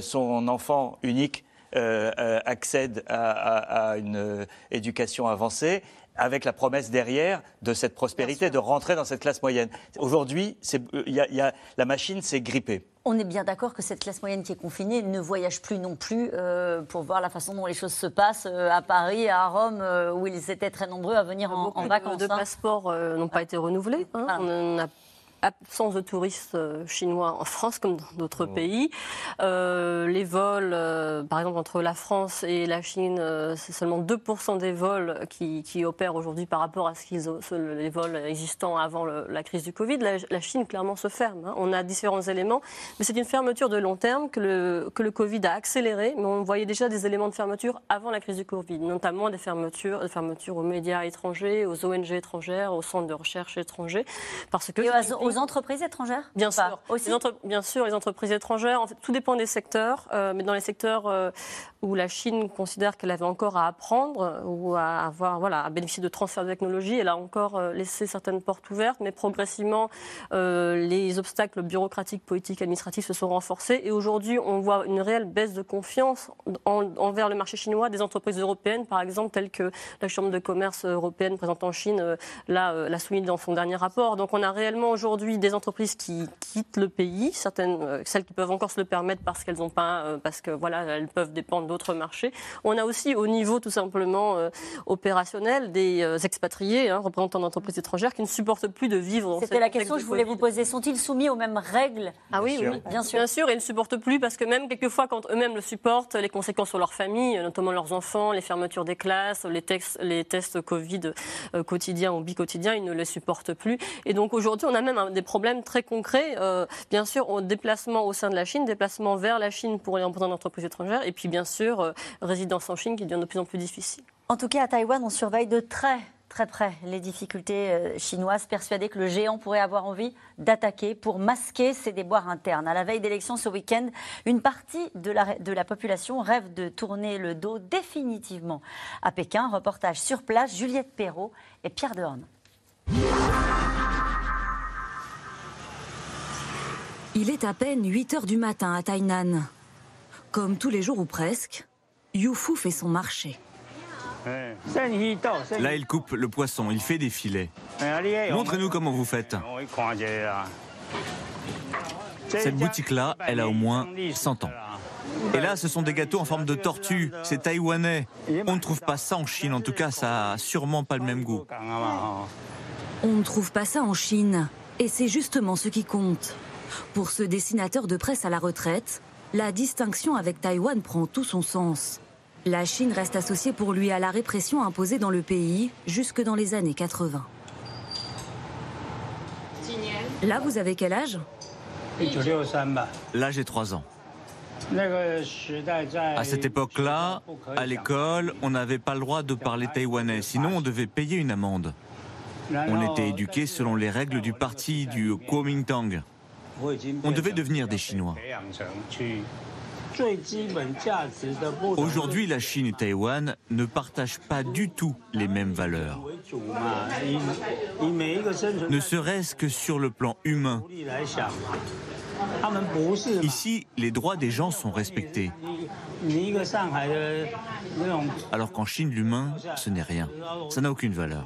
son enfant unique accède à, une éducation avancée avec la promesse derrière de cette prospérité, de rentrer dans cette classe moyenne. Aujourd'hui, la machine s'est grippée. On est bien d'accord que cette classe moyenne qui est confinée ne voyage plus non plus euh, pour voir la façon dont les choses se passent euh, à Paris, à Rome, euh, où ils étaient très nombreux à venir en, en vacances. De, de hein. passeports n'ont pas été renouvelés. Hein. On a absence de touristes euh, chinois en France comme dans d'autres mmh. pays. Euh, les vols, euh, par exemple, entre la France et la Chine, c'est seulement 2% des vols qui, opèrent aujourd'hui par rapport à ce qu'ils les vols existants avant la crise du Covid. La, Chine, clairement, se ferme. Hein. On a différents éléments, mais c'est une fermeture de long terme que le, que le Covid a accéléré, mais on voyait déjà des éléments de fermeture avant la crise du Covid, notamment des fermetures, des fermetures aux médias étrangers, aux ONG étrangères, aux centres de recherche étrangers, parce que aux entreprises étrangères Bien sûr. Aussi bien sûr, les entreprises étrangères. En fait, tout dépend des secteurs. Euh, mais dans les secteurs euh, où la Chine considère qu'elle avait encore à apprendre ou à avoir, voilà, à bénéficier de transferts de technologie, elle a encore laissé certaines portes ouvertes. Mais progressivement, les obstacles bureaucratiques, politiques, administratifs se sont renforcés. Et aujourd'hui, on voit une réelle baisse de confiance envers le marché chinois des entreprises européennes, par exemple, telles que la Chambre de commerce européenne présente en Chine euh, l'a, l'a soumis dans son dernier rapport. Donc on a réellement aujourd'hui des entreprises qui quittent le pays, certaines, euh, celles qui peuvent encore se le permettre parce qu'elles n'ont pas, euh, parce que voilà, elles peuvent dépendre d'autres marchés. On a aussi au niveau tout simplement opérationnel des expatriés, hein, représentants d'entreprises étrangères, qui ne supportent plus de vivre. C'était la question que je voulais vous poser. Sont-ils soumis aux mêmes règles? Ah oui, oui, bien sûr. Bien sûr, ils ne supportent plus parce que même quelquefois, quand eux-mêmes le supportent, les conséquences sur leur famille, notamment leurs enfants, les fermetures des classes, les, textes, les tests Covid euh, quotidiens ou bi-quotidiens, ils ne les supportent plus. Et donc aujourd'hui, on a même des problèmes très concrets, euh, bien sûr, au déplacement au sein de la Chine, déplacement vers la Chine pour les représentants d'entreprises étrangères, et puis bien sûr, euh, résidence en Chine qui devient de plus en plus difficile. En tout cas, à Taïwan, on surveille de très très près les difficultés euh, chinoises, persuadées que le géant pourrait avoir envie d'attaquer pour masquer ses déboires internes. À la veille d'élections ce week-end, une partie de la, de la population rêve de tourner le dos définitivement à Pékin. Reportage sur place, Juliette Perrault et Pierre Dehorne. Il est à peine 8 heures du matin à Tainan. Comme tous les jours ou presque, Yufu fait son marché. Là, il coupe le poisson, il fait des filets. Montrez-nous comment vous faites. Cette boutique-là, elle a au moins 100 ans. Et là, ce sont des gâteaux en forme de tortue. C'est taïwanais. On ne trouve pas ça en Chine. En tout cas, ça a sûrement pas le même goût. On ne trouve pas ça en Chine. Et c'est justement ce qui compte. Pour ce dessinateur de presse à la retraite, la distinction avec Taïwan prend tout son sens. La Chine reste associée pour lui à la répression imposée dans le pays jusque dans les années 80. Là, vous avez quel âge? Là, j'ai 3 ans. À cette époque-là, à l'école, on n'avait pas le droit de parler taïwanais, sinon on devait payer une amende. On était éduqué selon les règles du parti du Kuomintang. On devait devenir des Chinois. Aujourd'hui, la Chine et Taïwan ne partagent pas du tout les mêmes valeurs. Ne serait-ce que sur le plan humain. Ici, les droits des gens sont respectés. Alors qu'en Chine, l'humain, ce n'est rien. Ça n'a aucune valeur.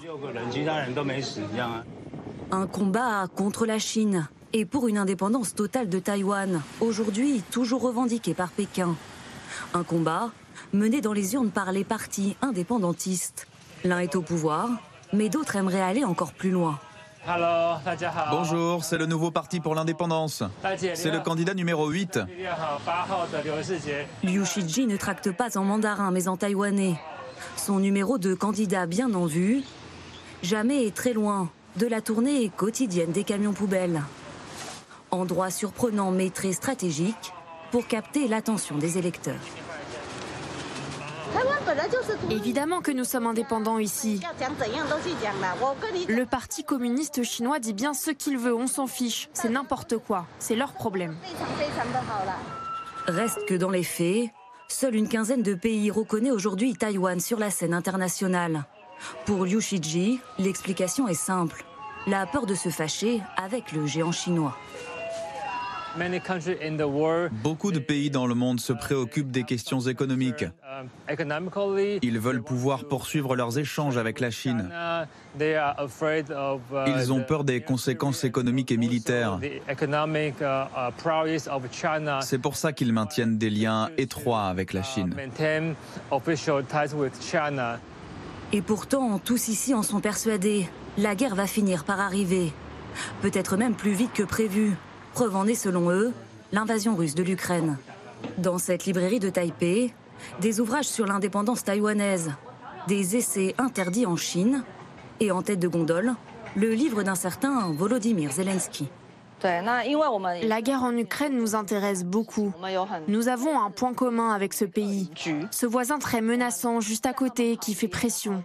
Un combat contre la Chine et pour une indépendance totale de Taïwan, aujourd'hui toujours revendiquée par Pékin. Un combat mené dans les urnes par les partis indépendantistes. L'un est au pouvoir, mais d'autres aimeraient aller encore plus loin. Bonjour, c'est le nouveau parti pour l'indépendance. C'est le candidat numéro 8. Liu Shiji ne tracte pas en mandarin mais en taïwanais. Son numéro de candidat bien en vue, jamais est très loin de la tournée quotidienne des camions poubelles endroit surprenant mais très stratégique pour capter l'attention des électeurs. Évidemment que nous sommes indépendants ici. Le Parti communiste chinois dit bien ce qu'il veut, on s'en fiche. C'est n'importe quoi, c'est leur problème. Reste que dans les faits, seule une quinzaine de pays reconnaît aujourd'hui Taïwan sur la scène internationale. Pour Liu Shiji, l'explication est simple. La peur de se fâcher avec le géant chinois. Beaucoup de pays dans le monde se préoccupent des questions économiques. Ils veulent pouvoir poursuivre leurs échanges avec la Chine. Ils ont peur des conséquences économiques et militaires. C'est pour ça qu'ils maintiennent des liens étroits avec la Chine. Et pourtant, tous ici en sont persuadés. La guerre va finir par arriver. Peut-être même plus vite que prévu. Preuve en est, selon eux, l'invasion russe de l'Ukraine. Dans cette librairie de Taipei, des ouvrages sur l'indépendance taïwanaise, des essais interdits en Chine, et en tête de gondole, le livre d'un certain Volodymyr Zelensky. La guerre en Ukraine nous intéresse beaucoup. Nous avons un point commun avec ce pays. Ce voisin très menaçant juste à côté qui fait pression.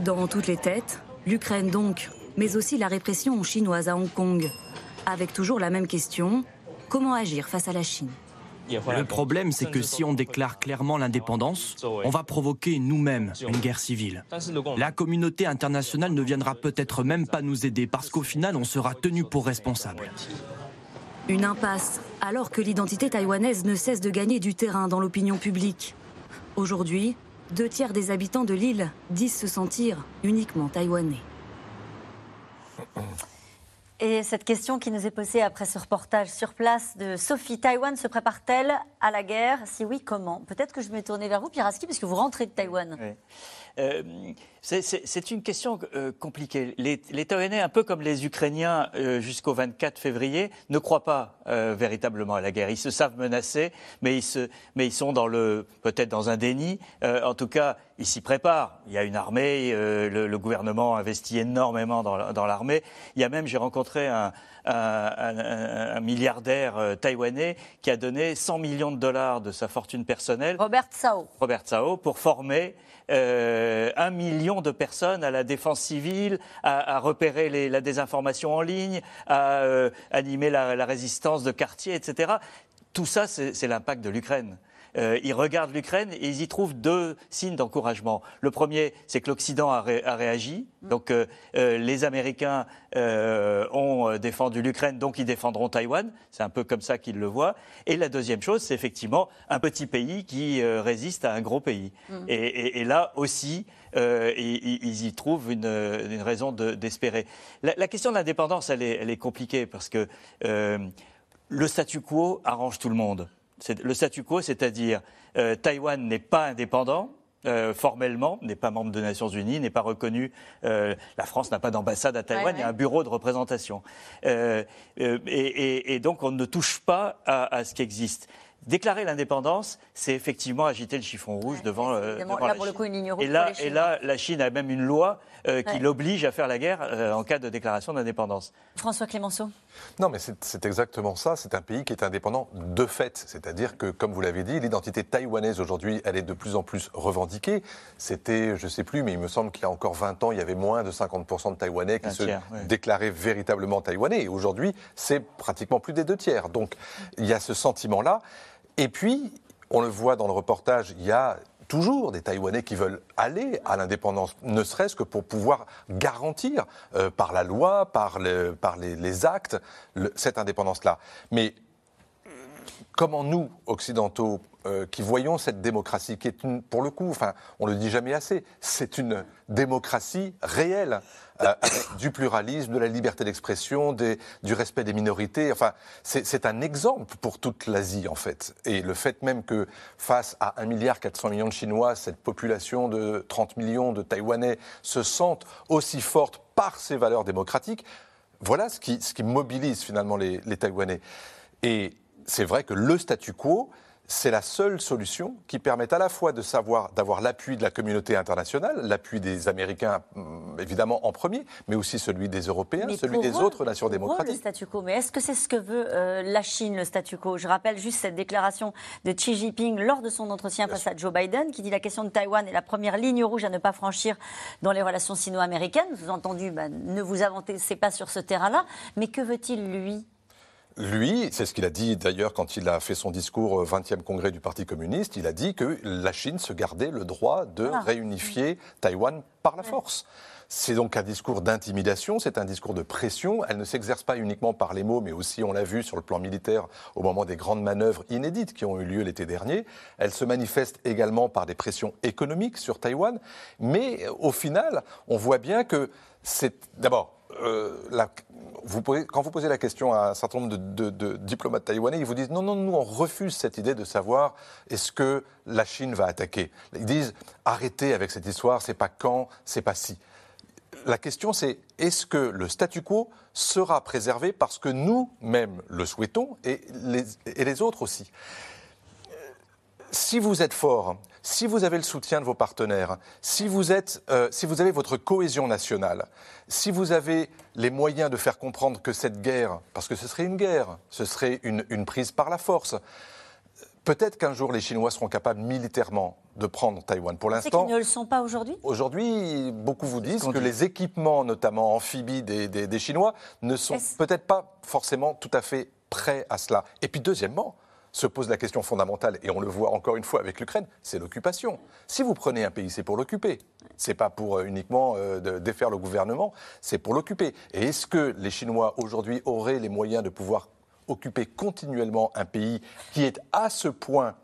Dans toutes les têtes, l'Ukraine donc, mais aussi la répression chinoise à Hong Kong. Avec toujours la même question, comment agir face à la Chine? Le problème, c'est que si on déclare clairement l'indépendance, on va provoquer nous-mêmes une guerre civile. La communauté internationale ne viendra peut-être même pas nous aider parce qu'au final, on sera tenu pour responsable. Une impasse, alors que l'identité taïwanaise ne cesse de gagner du terrain dans l'opinion publique. Aujourd'hui, deux tiers des habitants de l'île disent se sentir uniquement taïwanais. Et cette question qui nous est posée après ce reportage sur place de Sophie, Taïwan se prépare-t-elle à la guerre? Si oui, comment? Peut-être que je vais tourner vers vous, Piraski, puisque vous rentrez de Taïwan. C'est une question euh, compliquée. Les, Taïwanais, un peu comme les Ukrainiens euh, jusqu'au 24 février, ne croient pas véritablement à la guerre. Ils se savent menacés, mais ils, se, mais ils sont dans le peut-être dans un déni. en tout cas, ils s'y préparent. Il y a une armée, le, gouvernement investit énormément dans, l'armée. Il y a même, j'ai rencontré un, un, milliardaire taïwanais qui a donné 100 millions de dollars de sa fortune personnelle. Robert Tsao. Robert Tsao, pour former euh, un million de personnes à la défense civile, à, repérer la désinformation en ligne, à euh, animer la, résistance de quartier, etc. Tout ça, c'est l'impact de l'Ukraine. Euh, ils regardent l'Ukraine et ils y trouvent deux signes d'encouragement. Le premier, c'est que l'Occident a, réagi. Mm. Donc euh, euh, les Américains ont défendu l'Ukraine, donc ils défendront Taïwan. C'est un peu comme ça qu'ils le voient. Et la deuxième chose, c'est effectivement un petit pays qui résiste à un gros pays. Mm. Et, là aussi, ils, y trouvent une, raison d'espérer. la, question de l'indépendance, elle est, compliquée parce que le statu quo arrange tout le monde le statu quo, c'est-à-dire euh, Taïwan n'est pas indépendant. Euh, formellement, n'est pas membre des Nations Unies, n'est pas reconnu. Euh, la France n'a pas d'ambassade à Taïwan, il y a un bureau de représentation. Et, donc on ne touche pas à ce qui existe. Déclarer l'indépendance, c'est effectivement agiter le chiffon rouge devant, euh, là, pour le coup, une ligne rouge et là, et là, la Chine a même une loi euh, qui l'oblige à faire la guerre euh, en cas de déclaration d'indépendance. François Clémenceau Non, mais c'est exactement ça. C'est un pays qui est indépendant de fait. C'est-à-dire que, comme vous l'avez dit, l'identité taïwanaise aujourd'hui, elle est de plus en plus revendiquée. C'était, je ne sais plus, mais il me semble qu'il y a encore 20 ans, il y avait moins de 50% de Taïwanais qui se déclaraient véritablement taïwanais. Et aujourd'hui, c'est pratiquement plus des deux tiers. Donc, il y a ce sentiment-là. Et puis, on le voit dans le reportage, il y a toujours des Taïwanais qui veulent aller à l'indépendance, ne serait-ce que pour pouvoir garantir euh, par la loi, par, les, actes, cette indépendance-là. Mais comment nous, occidentaux, euh, qui voyons cette démocratie, qui est pour le coup, enfin, on le dit jamais assez, c'est une démocratie réelle, avec du pluralisme, de la liberté d'expression, du respect des minorités. Enfin, c'est un exemple pour toute l'Asie, en fait. Et le fait même que, face à 1,4 milliard de Chinois, cette population de 30 millions de Taïwanais se sente aussi forte par ses valeurs démocratiques, voilà ce qui, mobilise finalement les Taïwanais. Et c'est vrai que le statu quo, c'est la seule solution qui permet à la fois de savoir d'avoir l'appui de la communauté internationale, l'appui des Américains mm, évidemment en premier, mais aussi celui des Européens, celui des autres nations démocratiques. le statu quo, mais est-ce que c'est ce que veut euh, la Chine, le statu quo? Je rappelle juste cette déclaration de Xi Jinping lors de son entretien face à Joe Biden, qui dit la question de Taïwan est la première ligne rouge à ne pas franchir dans les relations sino-américaines. Vous entendu, bah, ne vous avancez pas sur ce terrain-là, mais que veut-il lui? Lui, c'est ce qu'il a dit d'ailleurs quand il a fait son discours au 20e congrès du Parti communiste, il a dit que la Chine se gardait le droit de réunifier Taïwan par la force. C'est donc un discours d'intimidation, c'est un discours de pression. Elle ne s'exerce pas uniquement par les mots, mais aussi, on l'a vu sur le plan militaire, au moment des grandes manœuvres inédites qui ont eu lieu l'été dernier. Elle se manifeste également par des pressions économiques sur Taïwan. Mais au final, on voit bien que c'est d'abord euh, quand vous posez la question à un certain nombre de, diplomates taïwanais, ils vous disent non, non, nous, on refuse cette idée de savoir est-ce que la Chine va attaquer. Ils disent arrêtez avec cette histoire, c'est pas quand, c'est pas si. La question, c'est est-ce que le statu quo sera préservé parce que nous-mêmes le souhaitons et les, et les autres aussi? Si vous êtes fort, si vous avez le soutien de vos partenaires, si vous, êtes, euh, si vous avez votre cohésion nationale, si vous avez les moyens de faire comprendre que cette guerre, parce que ce serait une guerre, ce serait une, prise par la force, Peut-être qu'un jour les Chinois seront capables militairement de prendre Taïwan. Pour l'instant, qu'ils ne le sont pas aujourd'hui? Aujourd'hui, beaucoup vous disent que les équipements, notamment amphibies des, des Chinois, ne sont peut-être pas forcément tout à fait prêts à cela. Et puis deuxièmement, se pose la question fondamentale, et on le voit encore une fois avec l'Ukraine, c'est l'occupation. Si vous prenez un pays, c'est pour l'occuper. C'est pas pour euh, uniquement euh, défaire le gouvernement, c'est pour l'occuper. Et est-ce que les Chinois aujourd'hui auraient les moyens de pouvoir occuper continuellement un pays qui est à ce point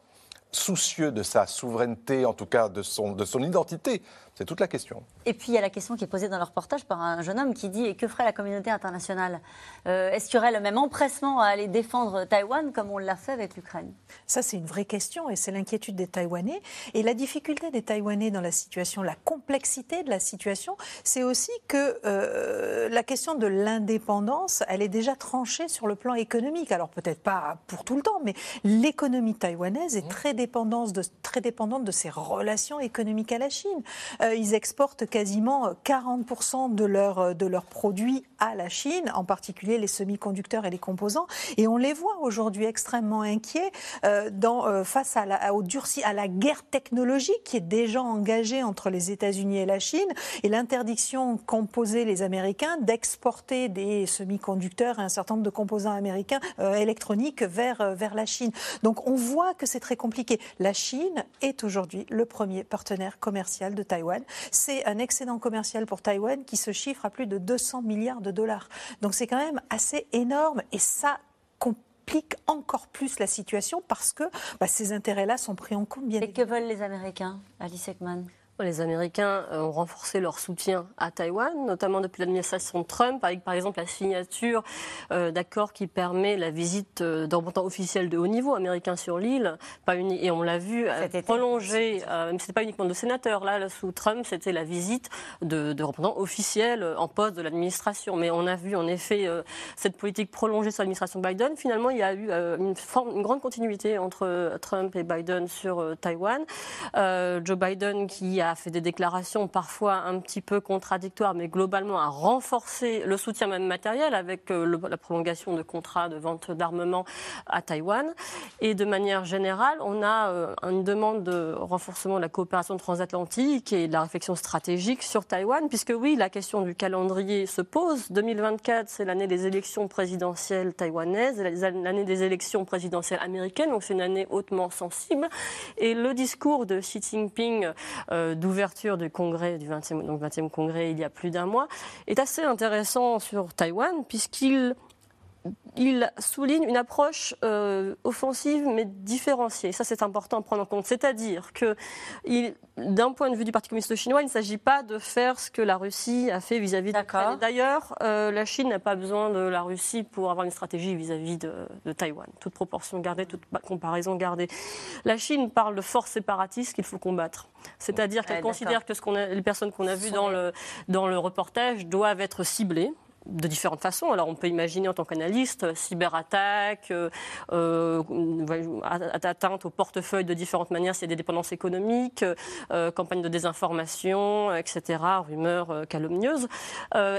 soucieux de sa souveraineté, en tout cas de son, de son identité c'est toute la question. Et puis il y a la question qui est posée dans le reportage par un jeune homme qui dit et que ferait la communauté internationale euh, Est-ce qu'il y aurait le même empressement à aller défendre Taïwan comme on l'a fait avec l'Ukraine? Ça c'est une vraie question et c'est l'inquiétude des Taïwanais et la difficulté des Taïwanais dans la situation, la complexité de la situation, c'est aussi que euh, la question de l'indépendance, elle est déjà tranchée sur le plan économique. Alors peut-être pas pour tout le temps, mais l'économie taïwanaise est mmh. très dépendante de, très dépendante de ses relations économiques à la Chine. Euh, euh, ils exportent quasiment 40% de, leur, de leurs produits à la Chine, en particulier les semi-conducteurs et les composants. Et on les voit aujourd'hui extrêmement inquiets euh, euh, face à la, au durci, à la guerre technologique qui est déjà engagée entre les États-Unis et la Chine et l'interdiction qu'ont posée les Américains d'exporter des semi-conducteurs et un certain nombre de composants américains électroniques vers, vers la Chine. Donc on voit que c'est très compliqué. La Chine est aujourd'hui le premier partenaire commercial de Taïwan. C'est un excédent commercial pour Taïwan qui se chiffre à plus de 200 milliards de dollars. Donc c'est quand même assez énorme et ça complique encore plus la situation parce que bah, ces intérêts-là sont pris en compte. Bien et que veulent les Américains, Alice Ekman? Les Américains euh, ont renforcé leur soutien à Taïwan, notamment depuis l'administration Trump, avec par exemple la signature euh, d'accords qui permet la visite euh, d'un représentant officiel de haut niveau américain sur l'île. Et on l'a vu prolonger, mais ce pas uniquement de sénateurs. Là, sous Trump, c'était la visite de, de, représentants officiels en poste de l'administration. Mais on a vu en effet cette politique prolongée sur l'administration Biden. Finalement, il y a eu une, forme, une grande continuité entre Trump et Biden sur Taïwan. Joe Biden qui a a fait des déclarations parfois un petit peu contradictoires, mais globalement a renforcé le soutien même matériel avec euh, la prolongation de contrats de vente d'armement à Taïwan. Et de manière générale, on a euh, une demande de renforcement de la coopération transatlantique et de la réflexion stratégique sur Taïwan, puisque oui, la question du calendrier se pose. 2024, c'est l'année des élections présidentielles taïwanaises, l'année des élections présidentielles américaines, donc c'est une année hautement sensible. Et le discours de Xi Jinping euh, d'ouverture du congrès, du 20e, donc 20e congrès il y a plus d'un mois, est assez intéressant sur Taïwan, puisqu'il il souligne une approche euh, offensive mais différenciée. Ça, c'est important à prendre en compte. C'est-à-dire que, d'un point de vue du Parti communiste chinois, il ne s'agit pas de faire ce que la Russie a fait vis-à-vis de l'Ukraine. D'ailleurs, euh, la Chine n'a pas besoin de la Russie pour avoir une stratégie vis-à-vis de, Taïwan. Toute proportion gardée, toute comparaison gardée. La Chine parle de forces séparatistes qu'il faut combattre. C'est-à-dire qu'elle considère que ce les personnes qu'on a vues dans le, dans le reportage doivent être ciblées de différentes façons. Alors on peut imaginer en tant qu'analyste cyberattaque, euh, euh, atteinte au portefeuille de différentes manières s'il y a des dépendances économiques, euh, campagne de désinformation, etc., rumeurs euh, calomnieuses.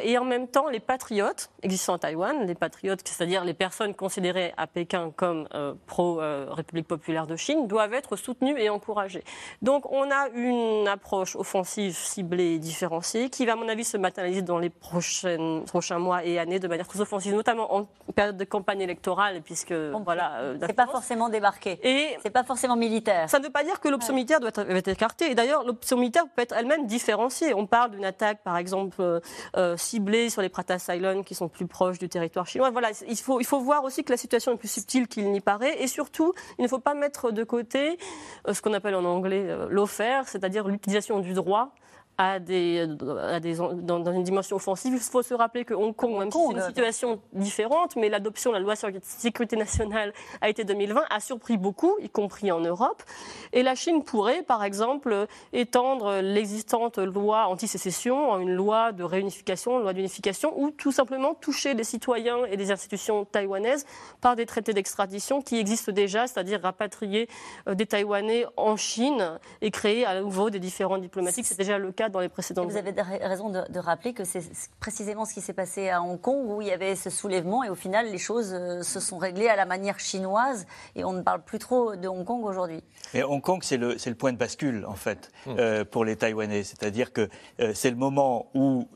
et en même temps, les patriotes existant à Taïwan, les patriotes, c'est-à-dire les personnes considérées à Pékin comme pro-République populaire de Chine, doivent être soutenues et encouragées. Donc on a une approche offensive ciblée et différenciée qui va, à mon avis, se matérialiser dans les prochains mois et années de manière très offensive, notamment en période de campagne électorale, puisque voilà. Euh, c'est pas forcément débarqué. Et c'est pas forcément militaire. Ça ne veut pas dire que l'option militaire doit être, écartée. Et d'ailleurs, l'option militaire peut être elle-même différenciée. On parle d'une attaque, par exemple, euh, euh, ciblée sur les Pratas Islands qui sont plus proches du territoire chinois. Voilà, il faut, il faut voir aussi que la situation est plus subtile qu'il n'y paraît. Et surtout, il ne faut pas mettre de côté ce qu'on appelle en anglais l'offert, c'est-à-dire l'utilisation du droit à des, à des, dans, une dimension offensive. Il faut se rappeler que Hong Kong, même si c'est une situation différente, mais l'adoption de la loi sur la sécurité nationale a été 2020, a surpris beaucoup, y compris en Europe. Et la Chine pourrait, par exemple, étendre l'existante loi anti-sécession en une loi de réunification, une loi d'unification, ou tout simplement toucher les citoyens et les institutions taïwanaises par des traités d'extradition qui existent déjà, c'est-à-dire rapatrier euh, des Taïwanais en Chine et créer à nouveau des différents diplomatiques. C'est déjà le cas dans les précédentes Vous avez raison de, rappeler que c'est précisément ce qui s'est passé à Hong Kong où il y avait ce soulèvement et au final les choses euh, se sont réglées à la manière chinoise et on ne parle plus trop de Hong Kong aujourd'hui. Mais Hong Kong, c'est le, le, point de bascule en fait hmm. euh, pour les Taïwanais. C'est-à-dire que euh, c'est le moment où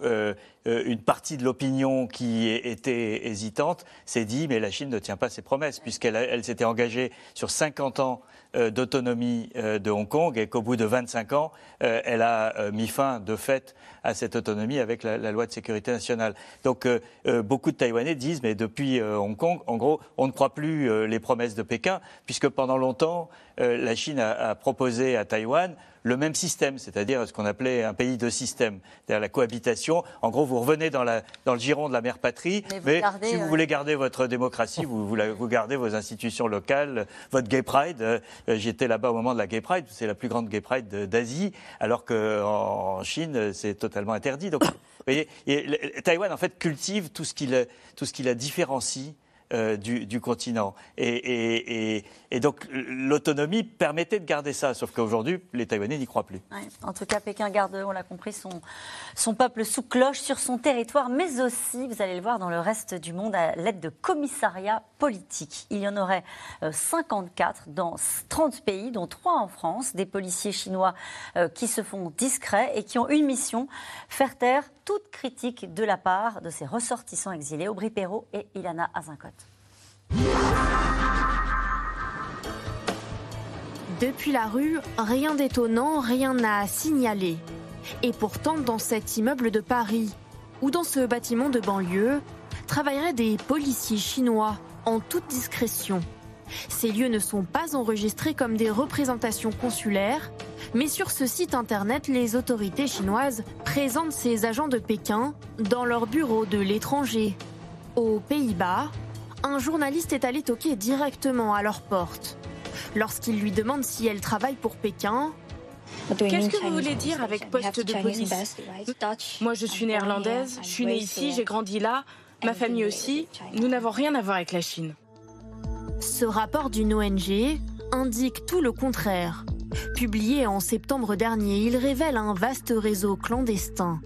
une partie de l'opinion qui était hésitante s'est dit mais la Chine ne tient pas ses promesses puisqu'elle elle, s'était engagée sur 50 ans d'autonomie euh, de Hong Kong et qu'au bout de 25 ans, euh, elle a mis fin de fait à cette autonomie avec la, loi de sécurité nationale. Donc beaucoup de Taïwanais disent, mais depuis Hong Kong, en gros, on ne croit plus les promesses de Pékin, puisque pendant longtemps, la Chine a proposé à Taïwan le même système, c'est-à-dire ce qu'on appelait un pays de système, c'est-à-dire la cohabitation. En gros, vous revenez dans, la, dans le giron de la mère patrie, mais, si vous voulez garder votre démocratie, vous, vous, gardez vos institutions locales, votre Gay Pride. Euh, j'étais là-bas au moment de la Gay Pride, c'est la plus grande Gay Pride d'Asie, alors qu'en Chine, c'est totalement interdit. Donc, vous voyez, Taïwan, en fait, cultive tout ce qui la différencie euh, du, continent. Et, donc l'autonomie permettait de garder ça, sauf qu'aujourd'hui, les Taïwanais n'y croient plus. en tout cas, Pékin garde, on l'a compris, son, son peuple sous cloche sur son territoire, mais aussi, vous allez le voir, dans le reste du monde, à l'aide de commissariats politiques. Il y en aurait 54 euh, dans 30 pays, dont 3 en France, des policiers chinois euh, qui se font discrets et qui ont une mission, faire taire toute critique de la part de ces ressortissants exilés, Aubry Perrault et Ilana Azincote. Depuis la rue, rien d'étonnant, rien à signaler. Et pourtant, dans cet immeuble de Paris ou dans ce bâtiment de banlieue, travailleraient des policiers chinois en toute discrétion. Ces lieux ne sont pas enregistrés comme des représentations consulaires, mais sur ce site internet, les autorités chinoises présentent ces agents de Pékin dans leur bureau de l'étranger. Aux Pays-Bas, un journaliste est allé toquer directement à leur porte. Lorsqu'il lui demande si elle travaille pour Pékin, Qu'est-ce que vous voulez dire avec poste de police? Moi, je suis néerlandaise, je suis née ici, j'ai grandi là, ma famille aussi. Nous n'avons rien à voir avec la Chine. Ce rapport d'une ONG indique tout le contraire. Publié en septembre dernier, il révèle un vaste réseau clandestin.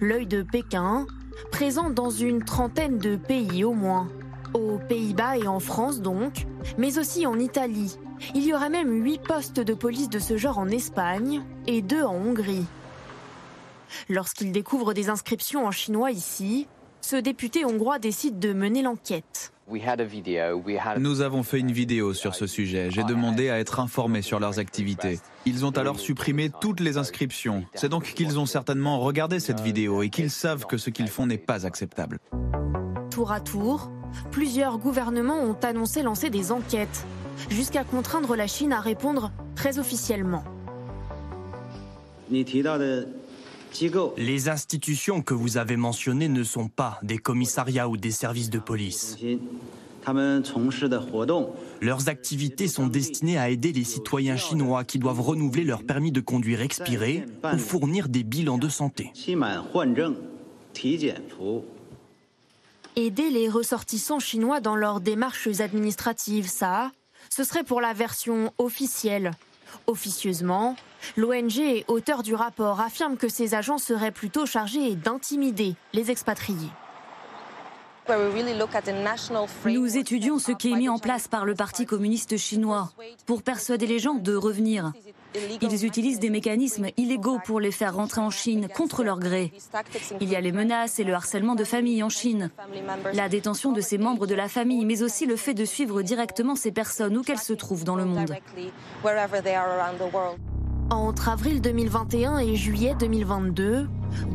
L'œil de Pékin, présent dans une trentaine de pays au moins. Aux Pays-Bas et en France donc, mais aussi en Italie. Il y aurait même huit postes de police de ce genre en Espagne et deux en Hongrie. Lorsqu'il découvre des inscriptions en chinois ici, ce député hongrois décide de mener l'enquête. Nous avons fait une vidéo sur ce sujet. J'ai demandé à être informé sur leurs activités. Ils ont alors supprimé toutes les inscriptions. C'est donc qu'ils ont certainement regardé cette vidéo et qu'ils savent que ce qu'ils font n'est pas acceptable. Tour à tour, plusieurs gouvernements ont annoncé lancer des enquêtes, jusqu'à contraindre la Chine à répondre très officiellement. Les institutions que vous avez mentionnées ne sont pas des commissariats ou des services de police. Leurs activités sont destinées à aider les citoyens chinois qui doivent renouveler leur permis de conduire expiré ou fournir des bilans de santé. Aider les ressortissants chinois dans leurs démarches administratives, ça, ce serait pour la version officielle. Officieusement, l'ONG auteur du rapport affirme que ces agents seraient plutôt chargés d'intimider les expatriés. Nous étudions ce qui est mis en place par le Parti communiste chinois pour persuader les gens de revenir. Ils utilisent des mécanismes illégaux pour les faire rentrer en Chine contre leur gré. Il y a les menaces et le harcèlement de famille en Chine, la détention de ces membres de la famille, mais aussi le fait de suivre directement ces personnes où qu'elles se trouvent dans le monde. Entre avril 2021 et juillet 2022,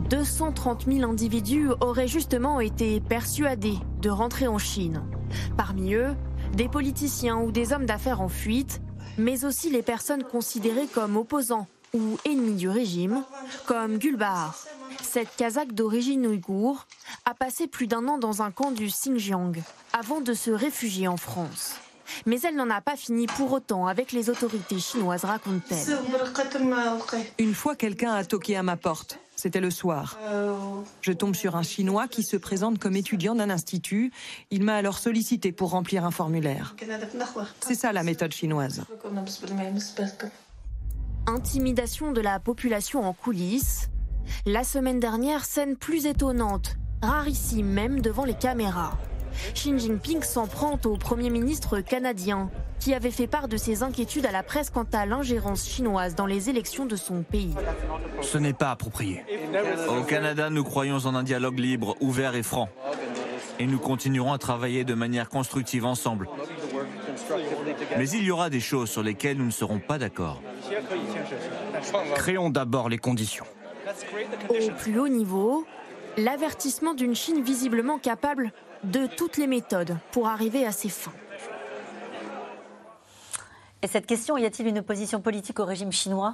230 000 individus auraient justement été persuadés de rentrer en Chine. Parmi eux, des politiciens ou des hommes d'affaires en fuite, mais aussi les personnes considérées comme opposants ou ennemis du régime, comme Gulbahar. Cette Kazakh d'origine ouïghour a passé plus d'un an dans un camp du Xinjiang avant de se réfugier en France. Mais elle n'en a pas fini pour autant avec les autorités chinoises, raconte-t-elle. Une fois, quelqu'un a toqué à ma porte. C'était le soir. Je tombe sur un Chinois qui se présente comme étudiant d'un institut. Il m'a alors sollicité pour remplir un formulaire. C'est ça la méthode chinoise. Intimidation de la population en coulisses, La semaine dernière, scène plus étonnante, rarissime même devant les caméras. Xi Jinping s'en prend au Premier ministre canadien, qui avait fait part de ses inquiétudes à la presse quant à l'ingérence chinoise dans les élections de son pays. Ce n'est pas approprié. Au Canada, nous croyons en un dialogue libre, ouvert et franc. Et nous continuerons à travailler de manière constructive ensemble. Mais il y aura des choses sur lesquelles nous ne serons pas d'accord. Créons d'abord les conditions. Au plus haut niveau, l'avertissement d'une Chine visiblement capable de toutes les méthodes pour arriver à ses fins. Et cette question, y a-t-il une opposition politique au régime chinois?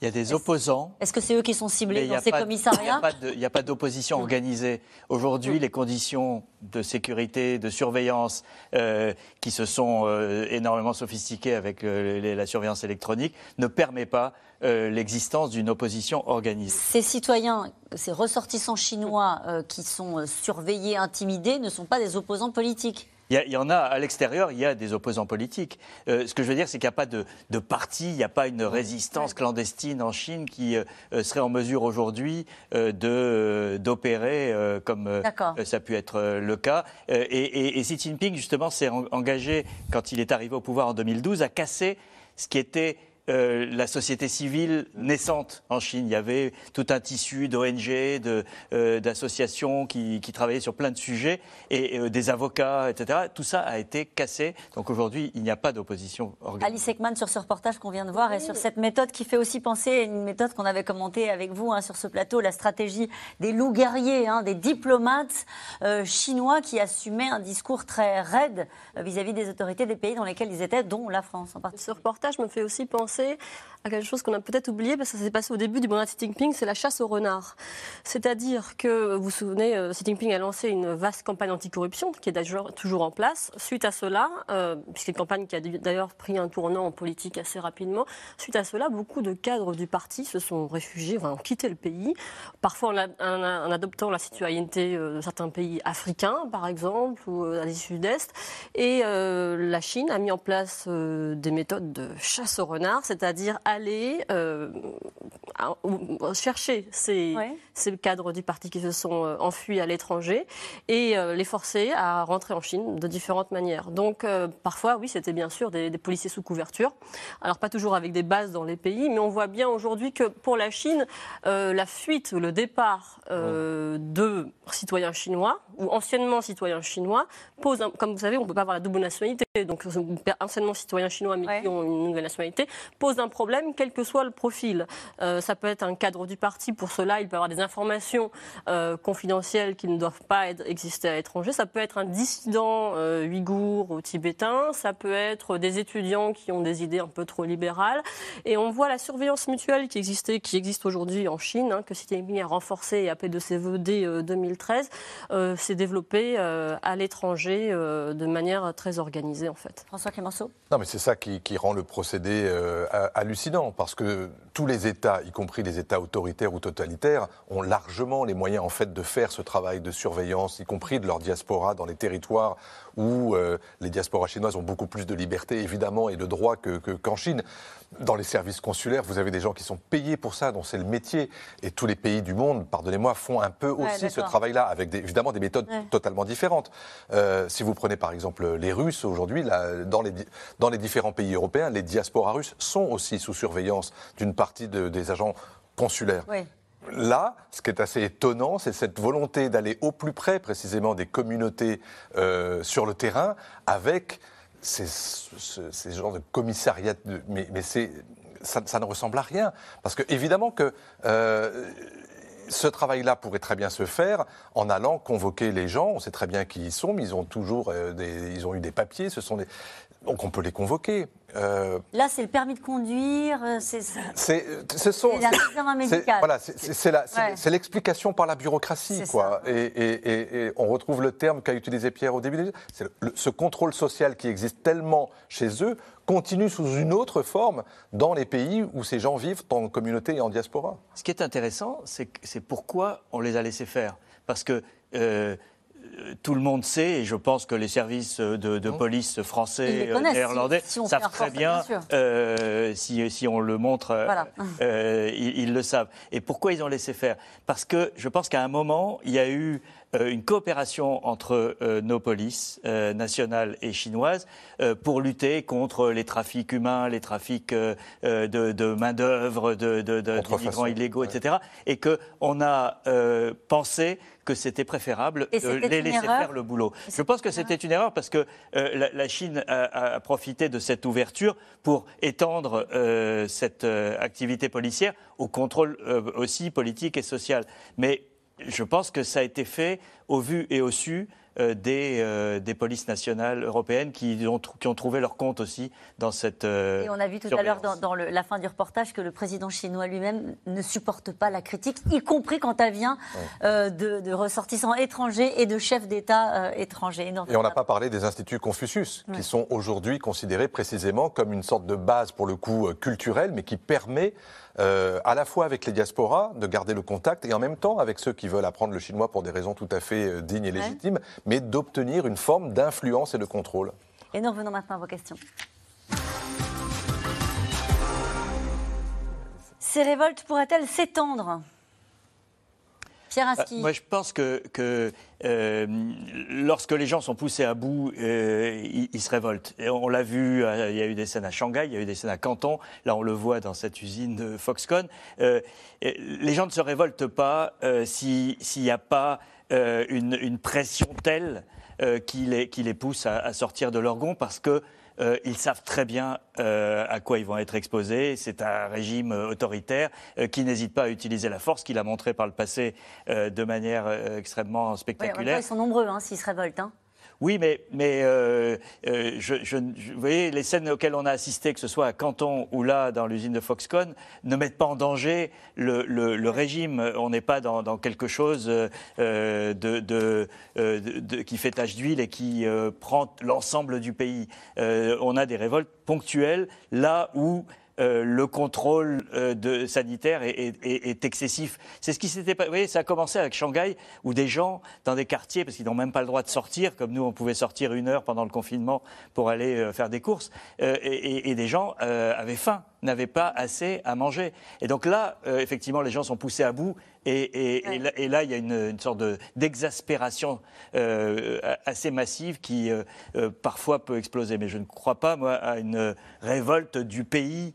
Il y a des opposants. Est-ce que c'est eux qui sont ciblés dans ces commissariats Il n'y a pas d'opposition organisée. Aujourd'hui, les conditions de sécurité, de surveillance, euh, qui se sont euh, énormément sophistiquées avec euh, la surveillance électronique, ne permettent pas l'existence d'une opposition organisée. Ces citoyens, ces ressortissants chinois qui sont surveillés, intimidés, ne sont pas des opposants politiques il y, en a à l'extérieur, il y a des opposants politiques. Euh, ce que je veux dire, c'est qu'il n'y a pas de, parti, il n'y a pas une résistance clandestine en Chine qui euh, euh, serait en mesure aujourd'hui d'opérer comme ça a pu être le cas. Et, et, Xi Jinping, justement, s'est engagé, quand il est arrivé au pouvoir en 2012, à casser ce qui était euh, la société civile naissante en Chine. Il y avait tout un tissu d'ONG, euh, d'associations qui, travaillaient sur plein de sujets, et euh, des avocats, etc. Tout ça a été cassé. Donc aujourd'hui, il n'y a pas d'opposition organisée. Alice Ekman, sur ce reportage qu'on vient de voir, et sur cette méthode qui fait aussi penser à une méthode qu'on avait commentée avec vous hein, sur ce plateau, la stratégie des loups guerriers, hein, des diplomates chinois qui assumaient un discours très raide vis-à-vis des autorités des pays dans lesquels ils étaient, dont la France en particulier. Ce reportage me fait aussi penser à quelque chose qu'on a peut-être oublié, parce que ça s'est passé au début du mandat de Xi Jinping, c'est la chasse au renard. C'est-à-dire que, vous vous souvenez, euh, Xi Jinping a lancé une vaste campagne anticorruption, qui est d'ailleurs toujours en place. Suite à cela, euh, puisque une campagne qui a d'ailleurs pris un tournant en politique assez rapidement, suite à cela, beaucoup de cadres du parti se sont réfugiés, ont quitté le pays, parfois en, adoptant la citoyenneté euh, de certains pays africains, par exemple, ou à l'Asie Sud-Est. Et la Chine a mis en place des méthodes de chasse au renard c'est-à-dire aller euh, chercher ces, cadres du parti qui se sont euh, enfuis à l'étranger et euh, les forcer à rentrer en Chine de différentes manières. Donc parfois, oui, c'était bien sûr des, policiers sous couverture. Alors pas toujours avec des bases dans les pays, mais on voit bien aujourd'hui que pour la Chine, la fuite, le départ de citoyens chinois ou anciennement citoyens chinois pose, comme vous savez, on ne peut pas avoir la double nationalité, donc anciennement citoyens chinois mais qui ont une nouvelle nationalité, pose un problème, quel que soit le profil. Euh, ça peut être un cadre du parti, pour cela, il peut avoir des informations euh, confidentielles qui ne doivent pas être, exister à l'étranger. Ça peut être un dissident euh, ouïghour ou tibétain, ça peut être des étudiants qui ont des idées un peu trop libérales. Et on voit la surveillance mutuelle qui existait, qui existe aujourd'hui en Chine, hein, que Xi Jinping a renforcée et appelé de ses voeux dès 2013, s'est développée à l'étranger de manière très organisée, François Clémenceau. Non, mais c'est ça qui, rend le procédé hallucinant parce que tous les États, y compris les États autoritaires ou totalitaires, ont largement les moyens en fait de faire ce travail de surveillance, y compris de leur diaspora dans les territoires où euh, les diasporas chinoises ont beaucoup plus de liberté évidemment et de droits qu'en que, Chine. Dans les services consulaires, vous avez des gens qui sont payés pour ça, dont c'est le métier. Et tous les pays du monde, pardonnez-moi, font un peu aussi ce travail-là, avec évidemment des méthodes totalement différentes. Euh, si vous prenez par exemple les Russes, aujourd'hui, dans les, dans les différents pays européens, les diasporas russes sont aussi sous surveillance d'une partie des agents consulaires. Là, ce qui est assez étonnant, c'est cette volonté d'aller au plus près précisément des communautés euh, sur le terrain avec ces, genres de commissariat. mais, ça, ne ressemble à rien. Parce que, évidemment, que. Euh, ce travail-là pourrait très bien se faire en allant convoquer les gens. On sait très bien qui ils sont, mais ils ont toujours euh, des, ils ont eu des papiers. Ce sont donc on peut les convoquer. Euh, Là, c'est le permis de conduire, c'est c'est l'explication par la bureaucratie, quoi. Et, on retrouve le terme qu'a utilisé Pierre au début. ce contrôle social qui existe tellement chez eux continue sous une autre forme dans les pays où ces gens vivent en communauté et en diaspora. Ce qui est intéressant, c'est pourquoi on les a laissés faire, parce que euh, tout le monde sait, et je pense que les services de, police français, néerlandais savent très bien, si, si, on le montre, ils, ils, le savent. Et pourquoi ils ont laissé faire? Parce que je pense qu'à un moment, il y a eu euh, une coopération entre euh, nos polices euh, nationales et chinoises pour lutter contre les trafics humains, les trafics de, main-d'œuvre, de, de, illégaux, etc. Et qu'on a pensé que c'était préférable de les laisser faire le boulot. Je pense que c'était une erreur parce que la, Chine a, profité de cette ouverture pour étendre cette activité policière au contrôle aussi politique et social. Mais je pense que ça a été fait au vu et au su euh, des, euh, des, polices nationales européennes qui ont, qui ont trouvé leur compte aussi dans cette. Euh, et on a vu tout à l'heure dans, dans la fin du reportage que le président chinois lui-même ne supporte pas la critique, y compris quand elle vient de, ressortissants étrangers et de chefs d'État étrangers. Et on n'a pas parlé des instituts Confucius, qui sont aujourd'hui considérés précisément comme une sorte de base, pour le coup, culturelle, mais qui permet euh, à la fois avec les diasporas, de garder le contact, et en même temps avec ceux qui veulent apprendre le chinois pour des raisons tout à fait euh, dignes et légitimes, mais d'obtenir une forme d'influence et de contrôle. Et nous revenons maintenant à vos questions. Ces révoltes pourraient-elles s'étendre? Euh, Moi, je pense que, euh, lorsque les gens sont poussés à bout, euh, ils, se révoltent. On l'a vu, il y a eu des scènes à Shanghai, il y a eu des scènes à Canton. Là, on le voit dans cette usine de Foxconn. les gens ne se révoltent pas s'il n'y a pas une, pression telle qui les, qui, les, pousse à, à sortir de leur gond parce que euh, ils savent très bien euh, à quoi ils vont être exposés. C'est un régime euh, autoritaire qui n'hésite pas à utiliser la force, qu'il a montré par le passé de manière extrêmement spectaculaire. ils sont nombreux hein, s'ils se révoltent. Hein. Oui, mais, euh, euh, je, vous voyez, les scènes auxquelles on a assisté, que ce soit à Canton ou là, dans l'usine de Foxconn, ne mettent pas en danger le, régime. On n'est pas dans, quelque chose euh, qui fait tache d'huile et qui prend l'ensemble du pays. on a des révoltes ponctuelles là où euh, le contrôle euh, de, sanitaire est, excessif. C'est ce qui s'était pas. Vous voyez, ça a commencé avec Shanghai, où des gens dans des quartiers, parce qu'ils n'ont même pas le droit de sortir, comme nous, on pouvait sortir une heure pendant le confinement pour aller euh, faire des courses, et, des gens avaient faim n'avaient pas assez à manger. Et donc là, effectivement, les gens sont poussés à bout et, là, il y a une, sorte d'exaspération euh, assez massive qui euh, euh, parfois peut exploser. Mais je ne crois pas, moi, à une révolte du pays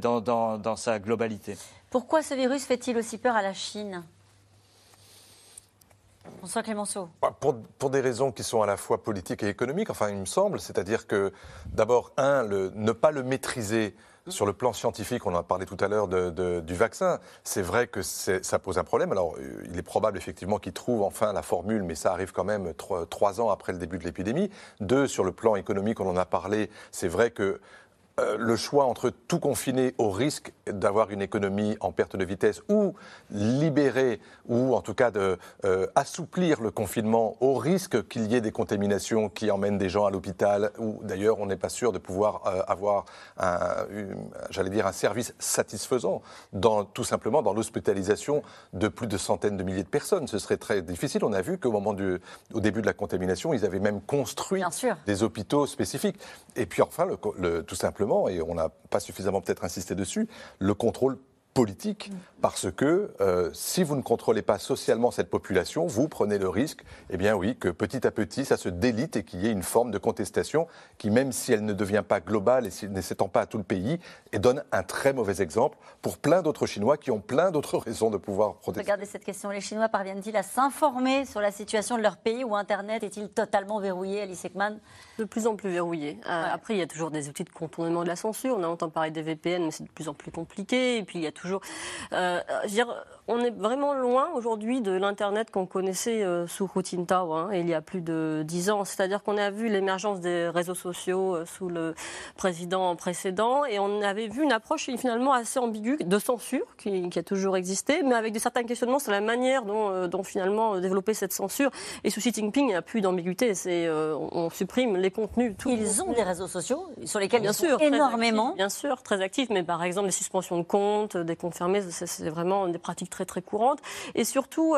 dans, sa globalité. Pourquoi ce virus fait-il aussi peur à la Chine? François Clémenceau. Bah, pour, pour, des raisons qui sont à la fois politiques et économiques, enfin, il me semble. C'est-à-dire que, d'abord, un, ne pas le maîtriser sur le plan scientifique, on en a parlé tout à l'heure du vaccin. C'est vrai que ça pose un problème. Alors, euh, il est probable effectivement qu'ils trouvent enfin la formule, mais ça arrive quand même trois, ans après le début de l'épidémie. Deux, sur le plan économique, on en a parlé. C'est vrai que euh, le choix entre tout confiner au risque d'avoir une économie en perte de vitesse ou libérer ou en tout cas de, euh, assouplir le confinement au risque qu'il y ait des contaminations qui emmènent des gens à l'hôpital ou d'ailleurs on n'est pas sûr de pouvoir euh, avoir j'allais dire un service satisfaisant dans tout simplement dans l'hospitalisation de plus de centaines de milliers de personnes. Ce serait très difficile. On a vu qu'au moment du au début de la contamination ils avaient même construit des hôpitaux spécifiques. Et puis enfin le, tout simplement et on n'a pas suffisamment peut-être insisté dessus, le contrôle politique, parce que euh, si vous ne contrôlez pas socialement cette population, vous prenez le risque, eh bien oui, que petit à petit, ça se délite et qu'il y ait une forme de contestation qui, même si elle ne devient pas globale et ne s'étend pas à tout le pays, et donne un très mauvais exemple pour plein d'autres Chinois qui ont plein d'autres raisons de pouvoir protester. Regardez cette question. Les Chinois parviennent-ils à s'informer sur la situation de leur pays ou Internet est-il totalement verrouillé, Alice Ekman? De plus en plus verrouillé. Euh, après, il y a toujours des outils de contournement de la censure. On a entendu parler des VPN, mais c'est de plus en plus compliqué. Et puis, il y a toujours. Euh, je veux dire, on est vraiment loin aujourd'hui de l'Internet qu'on connaissait euh, sous Hu Jintao, hein, il y a plus de dix ans. C'est-à-dire qu'on a vu l'émergence des réseaux sociaux euh, sous le président précédent et on avait vu une approche finalement assez ambiguë de censure qui, a toujours existé, mais avec des certains questionnements sur la manière dont, dont finalement développer cette censure. Et sous Xi Jinping, il n'y a plus d'ambiguïté. C'est on, supprime les contenus. Ils ont des réseaux sociaux sur lesquels bien ils sûr, énormément. bien sûr, très actifs, mais par exemple les suspensions de comptes, des comptes fermés, c'est vraiment des pratiques très très courante. Et surtout,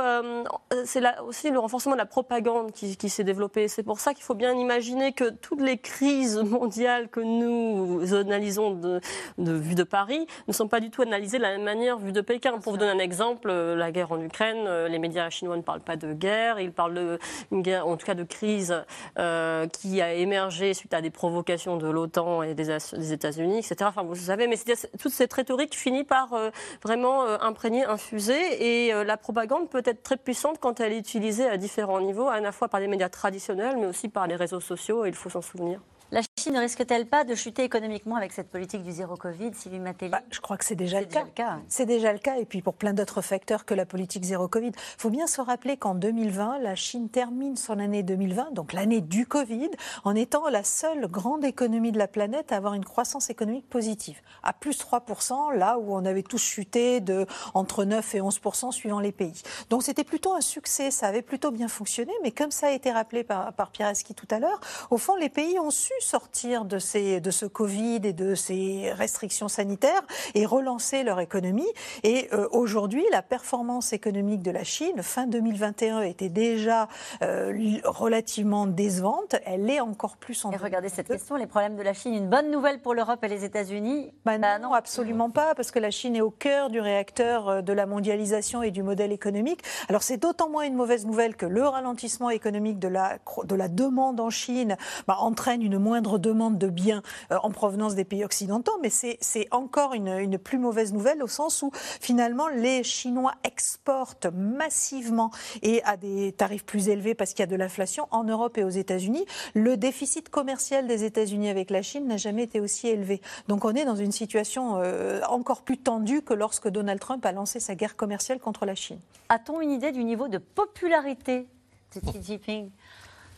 c'est aussi le renforcement de la propagande qui, qui s'est développé. C'est pour ça qu'il faut bien imaginer que toutes les crises mondiales que nous analysons de, de vue de Paris ne sont pas du tout analysées de la même manière vue de Pékin. Pour vous donner un exemple, la guerre en Ukraine, les médias chinois ne parlent pas de guerre, ils parlent d'une guerre, en tout cas de crise euh, qui a émergé suite à des provocations de l'OTAN et des, des États-Unis, etc. Enfin, vous savez, mais toute cette rhétorique finit par euh, vraiment euh, imprégner, infuser, et la propagande peut être très puissante quand elle est utilisée à différents niveaux, à la fois par les médias traditionnels, mais aussi par les réseaux sociaux, et il faut s'en souvenir. La Chine ne risque-t-elle pas de chuter économiquement avec cette politique du zéro Covid, Sylvie Matteli? Bah, Je crois que c'est déjà, le cas. C'est déjà le cas, et puis pour plein d'autres facteurs que la politique zéro Covid. Il faut bien se rappeler qu'en 2020, la Chine termine son année 2020, donc l'année du Covid, en étant la seule grande économie de la planète à avoir une croissance économique positive, à plus 3%, là où on avait tous chuté de entre 9 et 11% suivant les pays. Donc c'était plutôt un succès, ça avait plutôt bien fonctionné, mais comme ça a été rappelé par, par Pierre Aski tout à l'heure, au fond, les pays ont su sortir de, ces, de ce Covid et de ces restrictions sanitaires et relancer leur économie. Et euh, aujourd'hui, la performance économique de la Chine, fin 2021, était déjà euh, relativement décevante. Elle est encore plus en Et regardez cette question, les problèmes de la Chine, une bonne nouvelle pour l'Europe et les États-Unis? Bah bah non, absolument pas, parce que la Chine est au cœur du réacteur euh, de la mondialisation et du modèle économique. Alors c'est d'autant moins une mauvaise nouvelle que le ralentissement économique de la, de la demande en Chine bah, entraîne une moindre demande de biens euh, en provenance des pays occidentaux, mais c'est encore une, plus mauvaise nouvelle au sens où finalement les Chinois exportent massivement et à des tarifs plus élevés parce qu'il y a de l'inflation en Europe et aux États-Unis. Le déficit commercial des États-Unis avec la Chine n'a jamais été aussi élevé. Donc on est dans une situation euh, encore plus tendue que lorsque Donald Trump a lancé sa guerre commerciale contre la Chine. A-t-on une idée du niveau de popularité de Xi Jinping?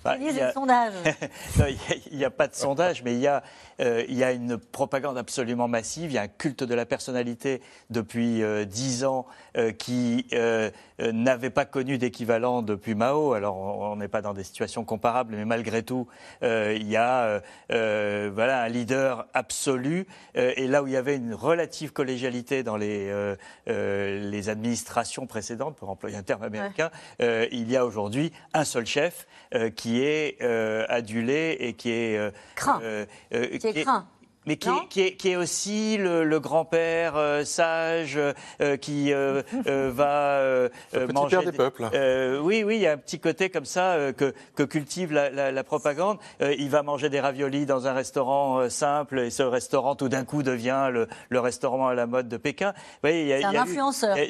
Bah, il, y a... il n'y a, pas de sondage, mais il y, a, euh, il y a une propagande absolument massive. Il y a un culte de la personnalité depuis euh, dix ans euh, qui n'avait pas connu d'équivalent depuis Mao. Alors, on n'est pas dans des situations comparables, mais malgré tout, il y a voilà, un leader absolu. et là où il y avait une relative collégialité dans les, les administrations précédentes, pour employer un terme américain, il y a aujourd'hui un seul chef qui est euh, adulé et qui est euh, craint. Euh, qui est craint mais qui est, qui, est, qui est, aussi le, grand-père euh, sage euh, qui euh, va manger des, peuples. oui, oui, il y a un petit côté comme ça que, que, cultive la, la, la propagande. il va manger des raviolis dans un restaurant simple et ce restaurant tout d'un coup devient le, le, restaurant à la mode de Pékin. c'est un influenceur. Il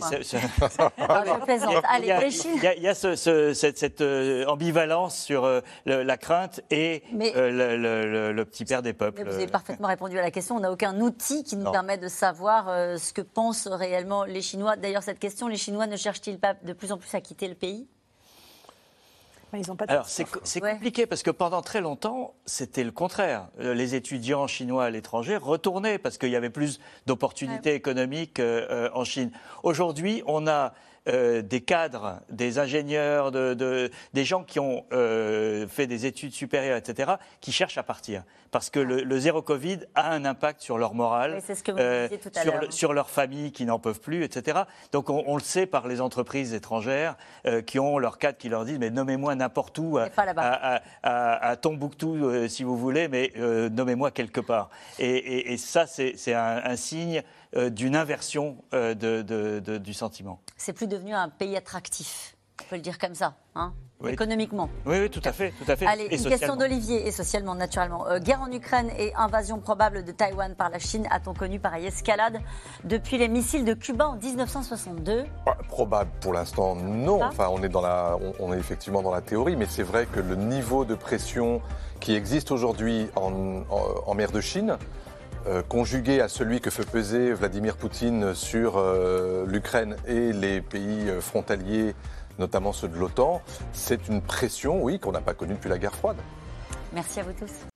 y a, ce, ce, cette, cette ambivalence sur la crainte et le, le, petit père des peuples. vous avez parfaitement répondu à la question. On n'a aucun outil qui nous permet de savoir euh, ce que pensent réellement les Chinois. D'ailleurs, cette question, les Chinois ne cherchent-ils pas de plus en plus à quitter le pays? Ils ont pas Alors c'est compliqué parce que pendant très longtemps c'était le contraire. Euh, les étudiants chinois à l'étranger retournaient parce qu'il y avait plus d'opportunités économiques euh, en Chine. Aujourd'hui on a euh, des cadres, des ingénieurs, de, des gens qui ont euh, fait des études supérieures, etc., qui cherchent à partir. Parce que le, zéro Covid a un impact sur leur morale, euh, sur, sur, leur famille qui n'en peuvent plus, etc. Donc on, le sait par les entreprises étrangères qui ont leurs cadres qui leur disent mais nommez-moi n'importe où, à, à, Tombouctou si vous voulez, mais nommez-moi quelque part. Et, ça c'est un, un signe d'une inversion euh, du sentiment. C'est plus devenu un pays attractif, on peut le dire comme ça, hein économiquement. Oui, oui, tout à fait, tout à fait. Allez, une question d'Olivier et socialement, naturellement. Euh, guerre en Ukraine et invasion probable de Taïwan par la Chine, a-t-on connu pareille escalade depuis les missiles de Cuba en 1962 Probable pour l'instant, non. Enfin, on est dans la, on, est effectivement dans la théorie, mais c'est vrai que le niveau de pression qui existe aujourd'hui en mer de Chine euh, conjugué à celui que fait peser Vladimir Poutine sur euh, l'Ukraine et les pays euh, frontaliers, notamment ceux de l'OTAN, c'est une pression, oui, qu'on n'a pas connue depuis la guerre froide. Merci à vous tous.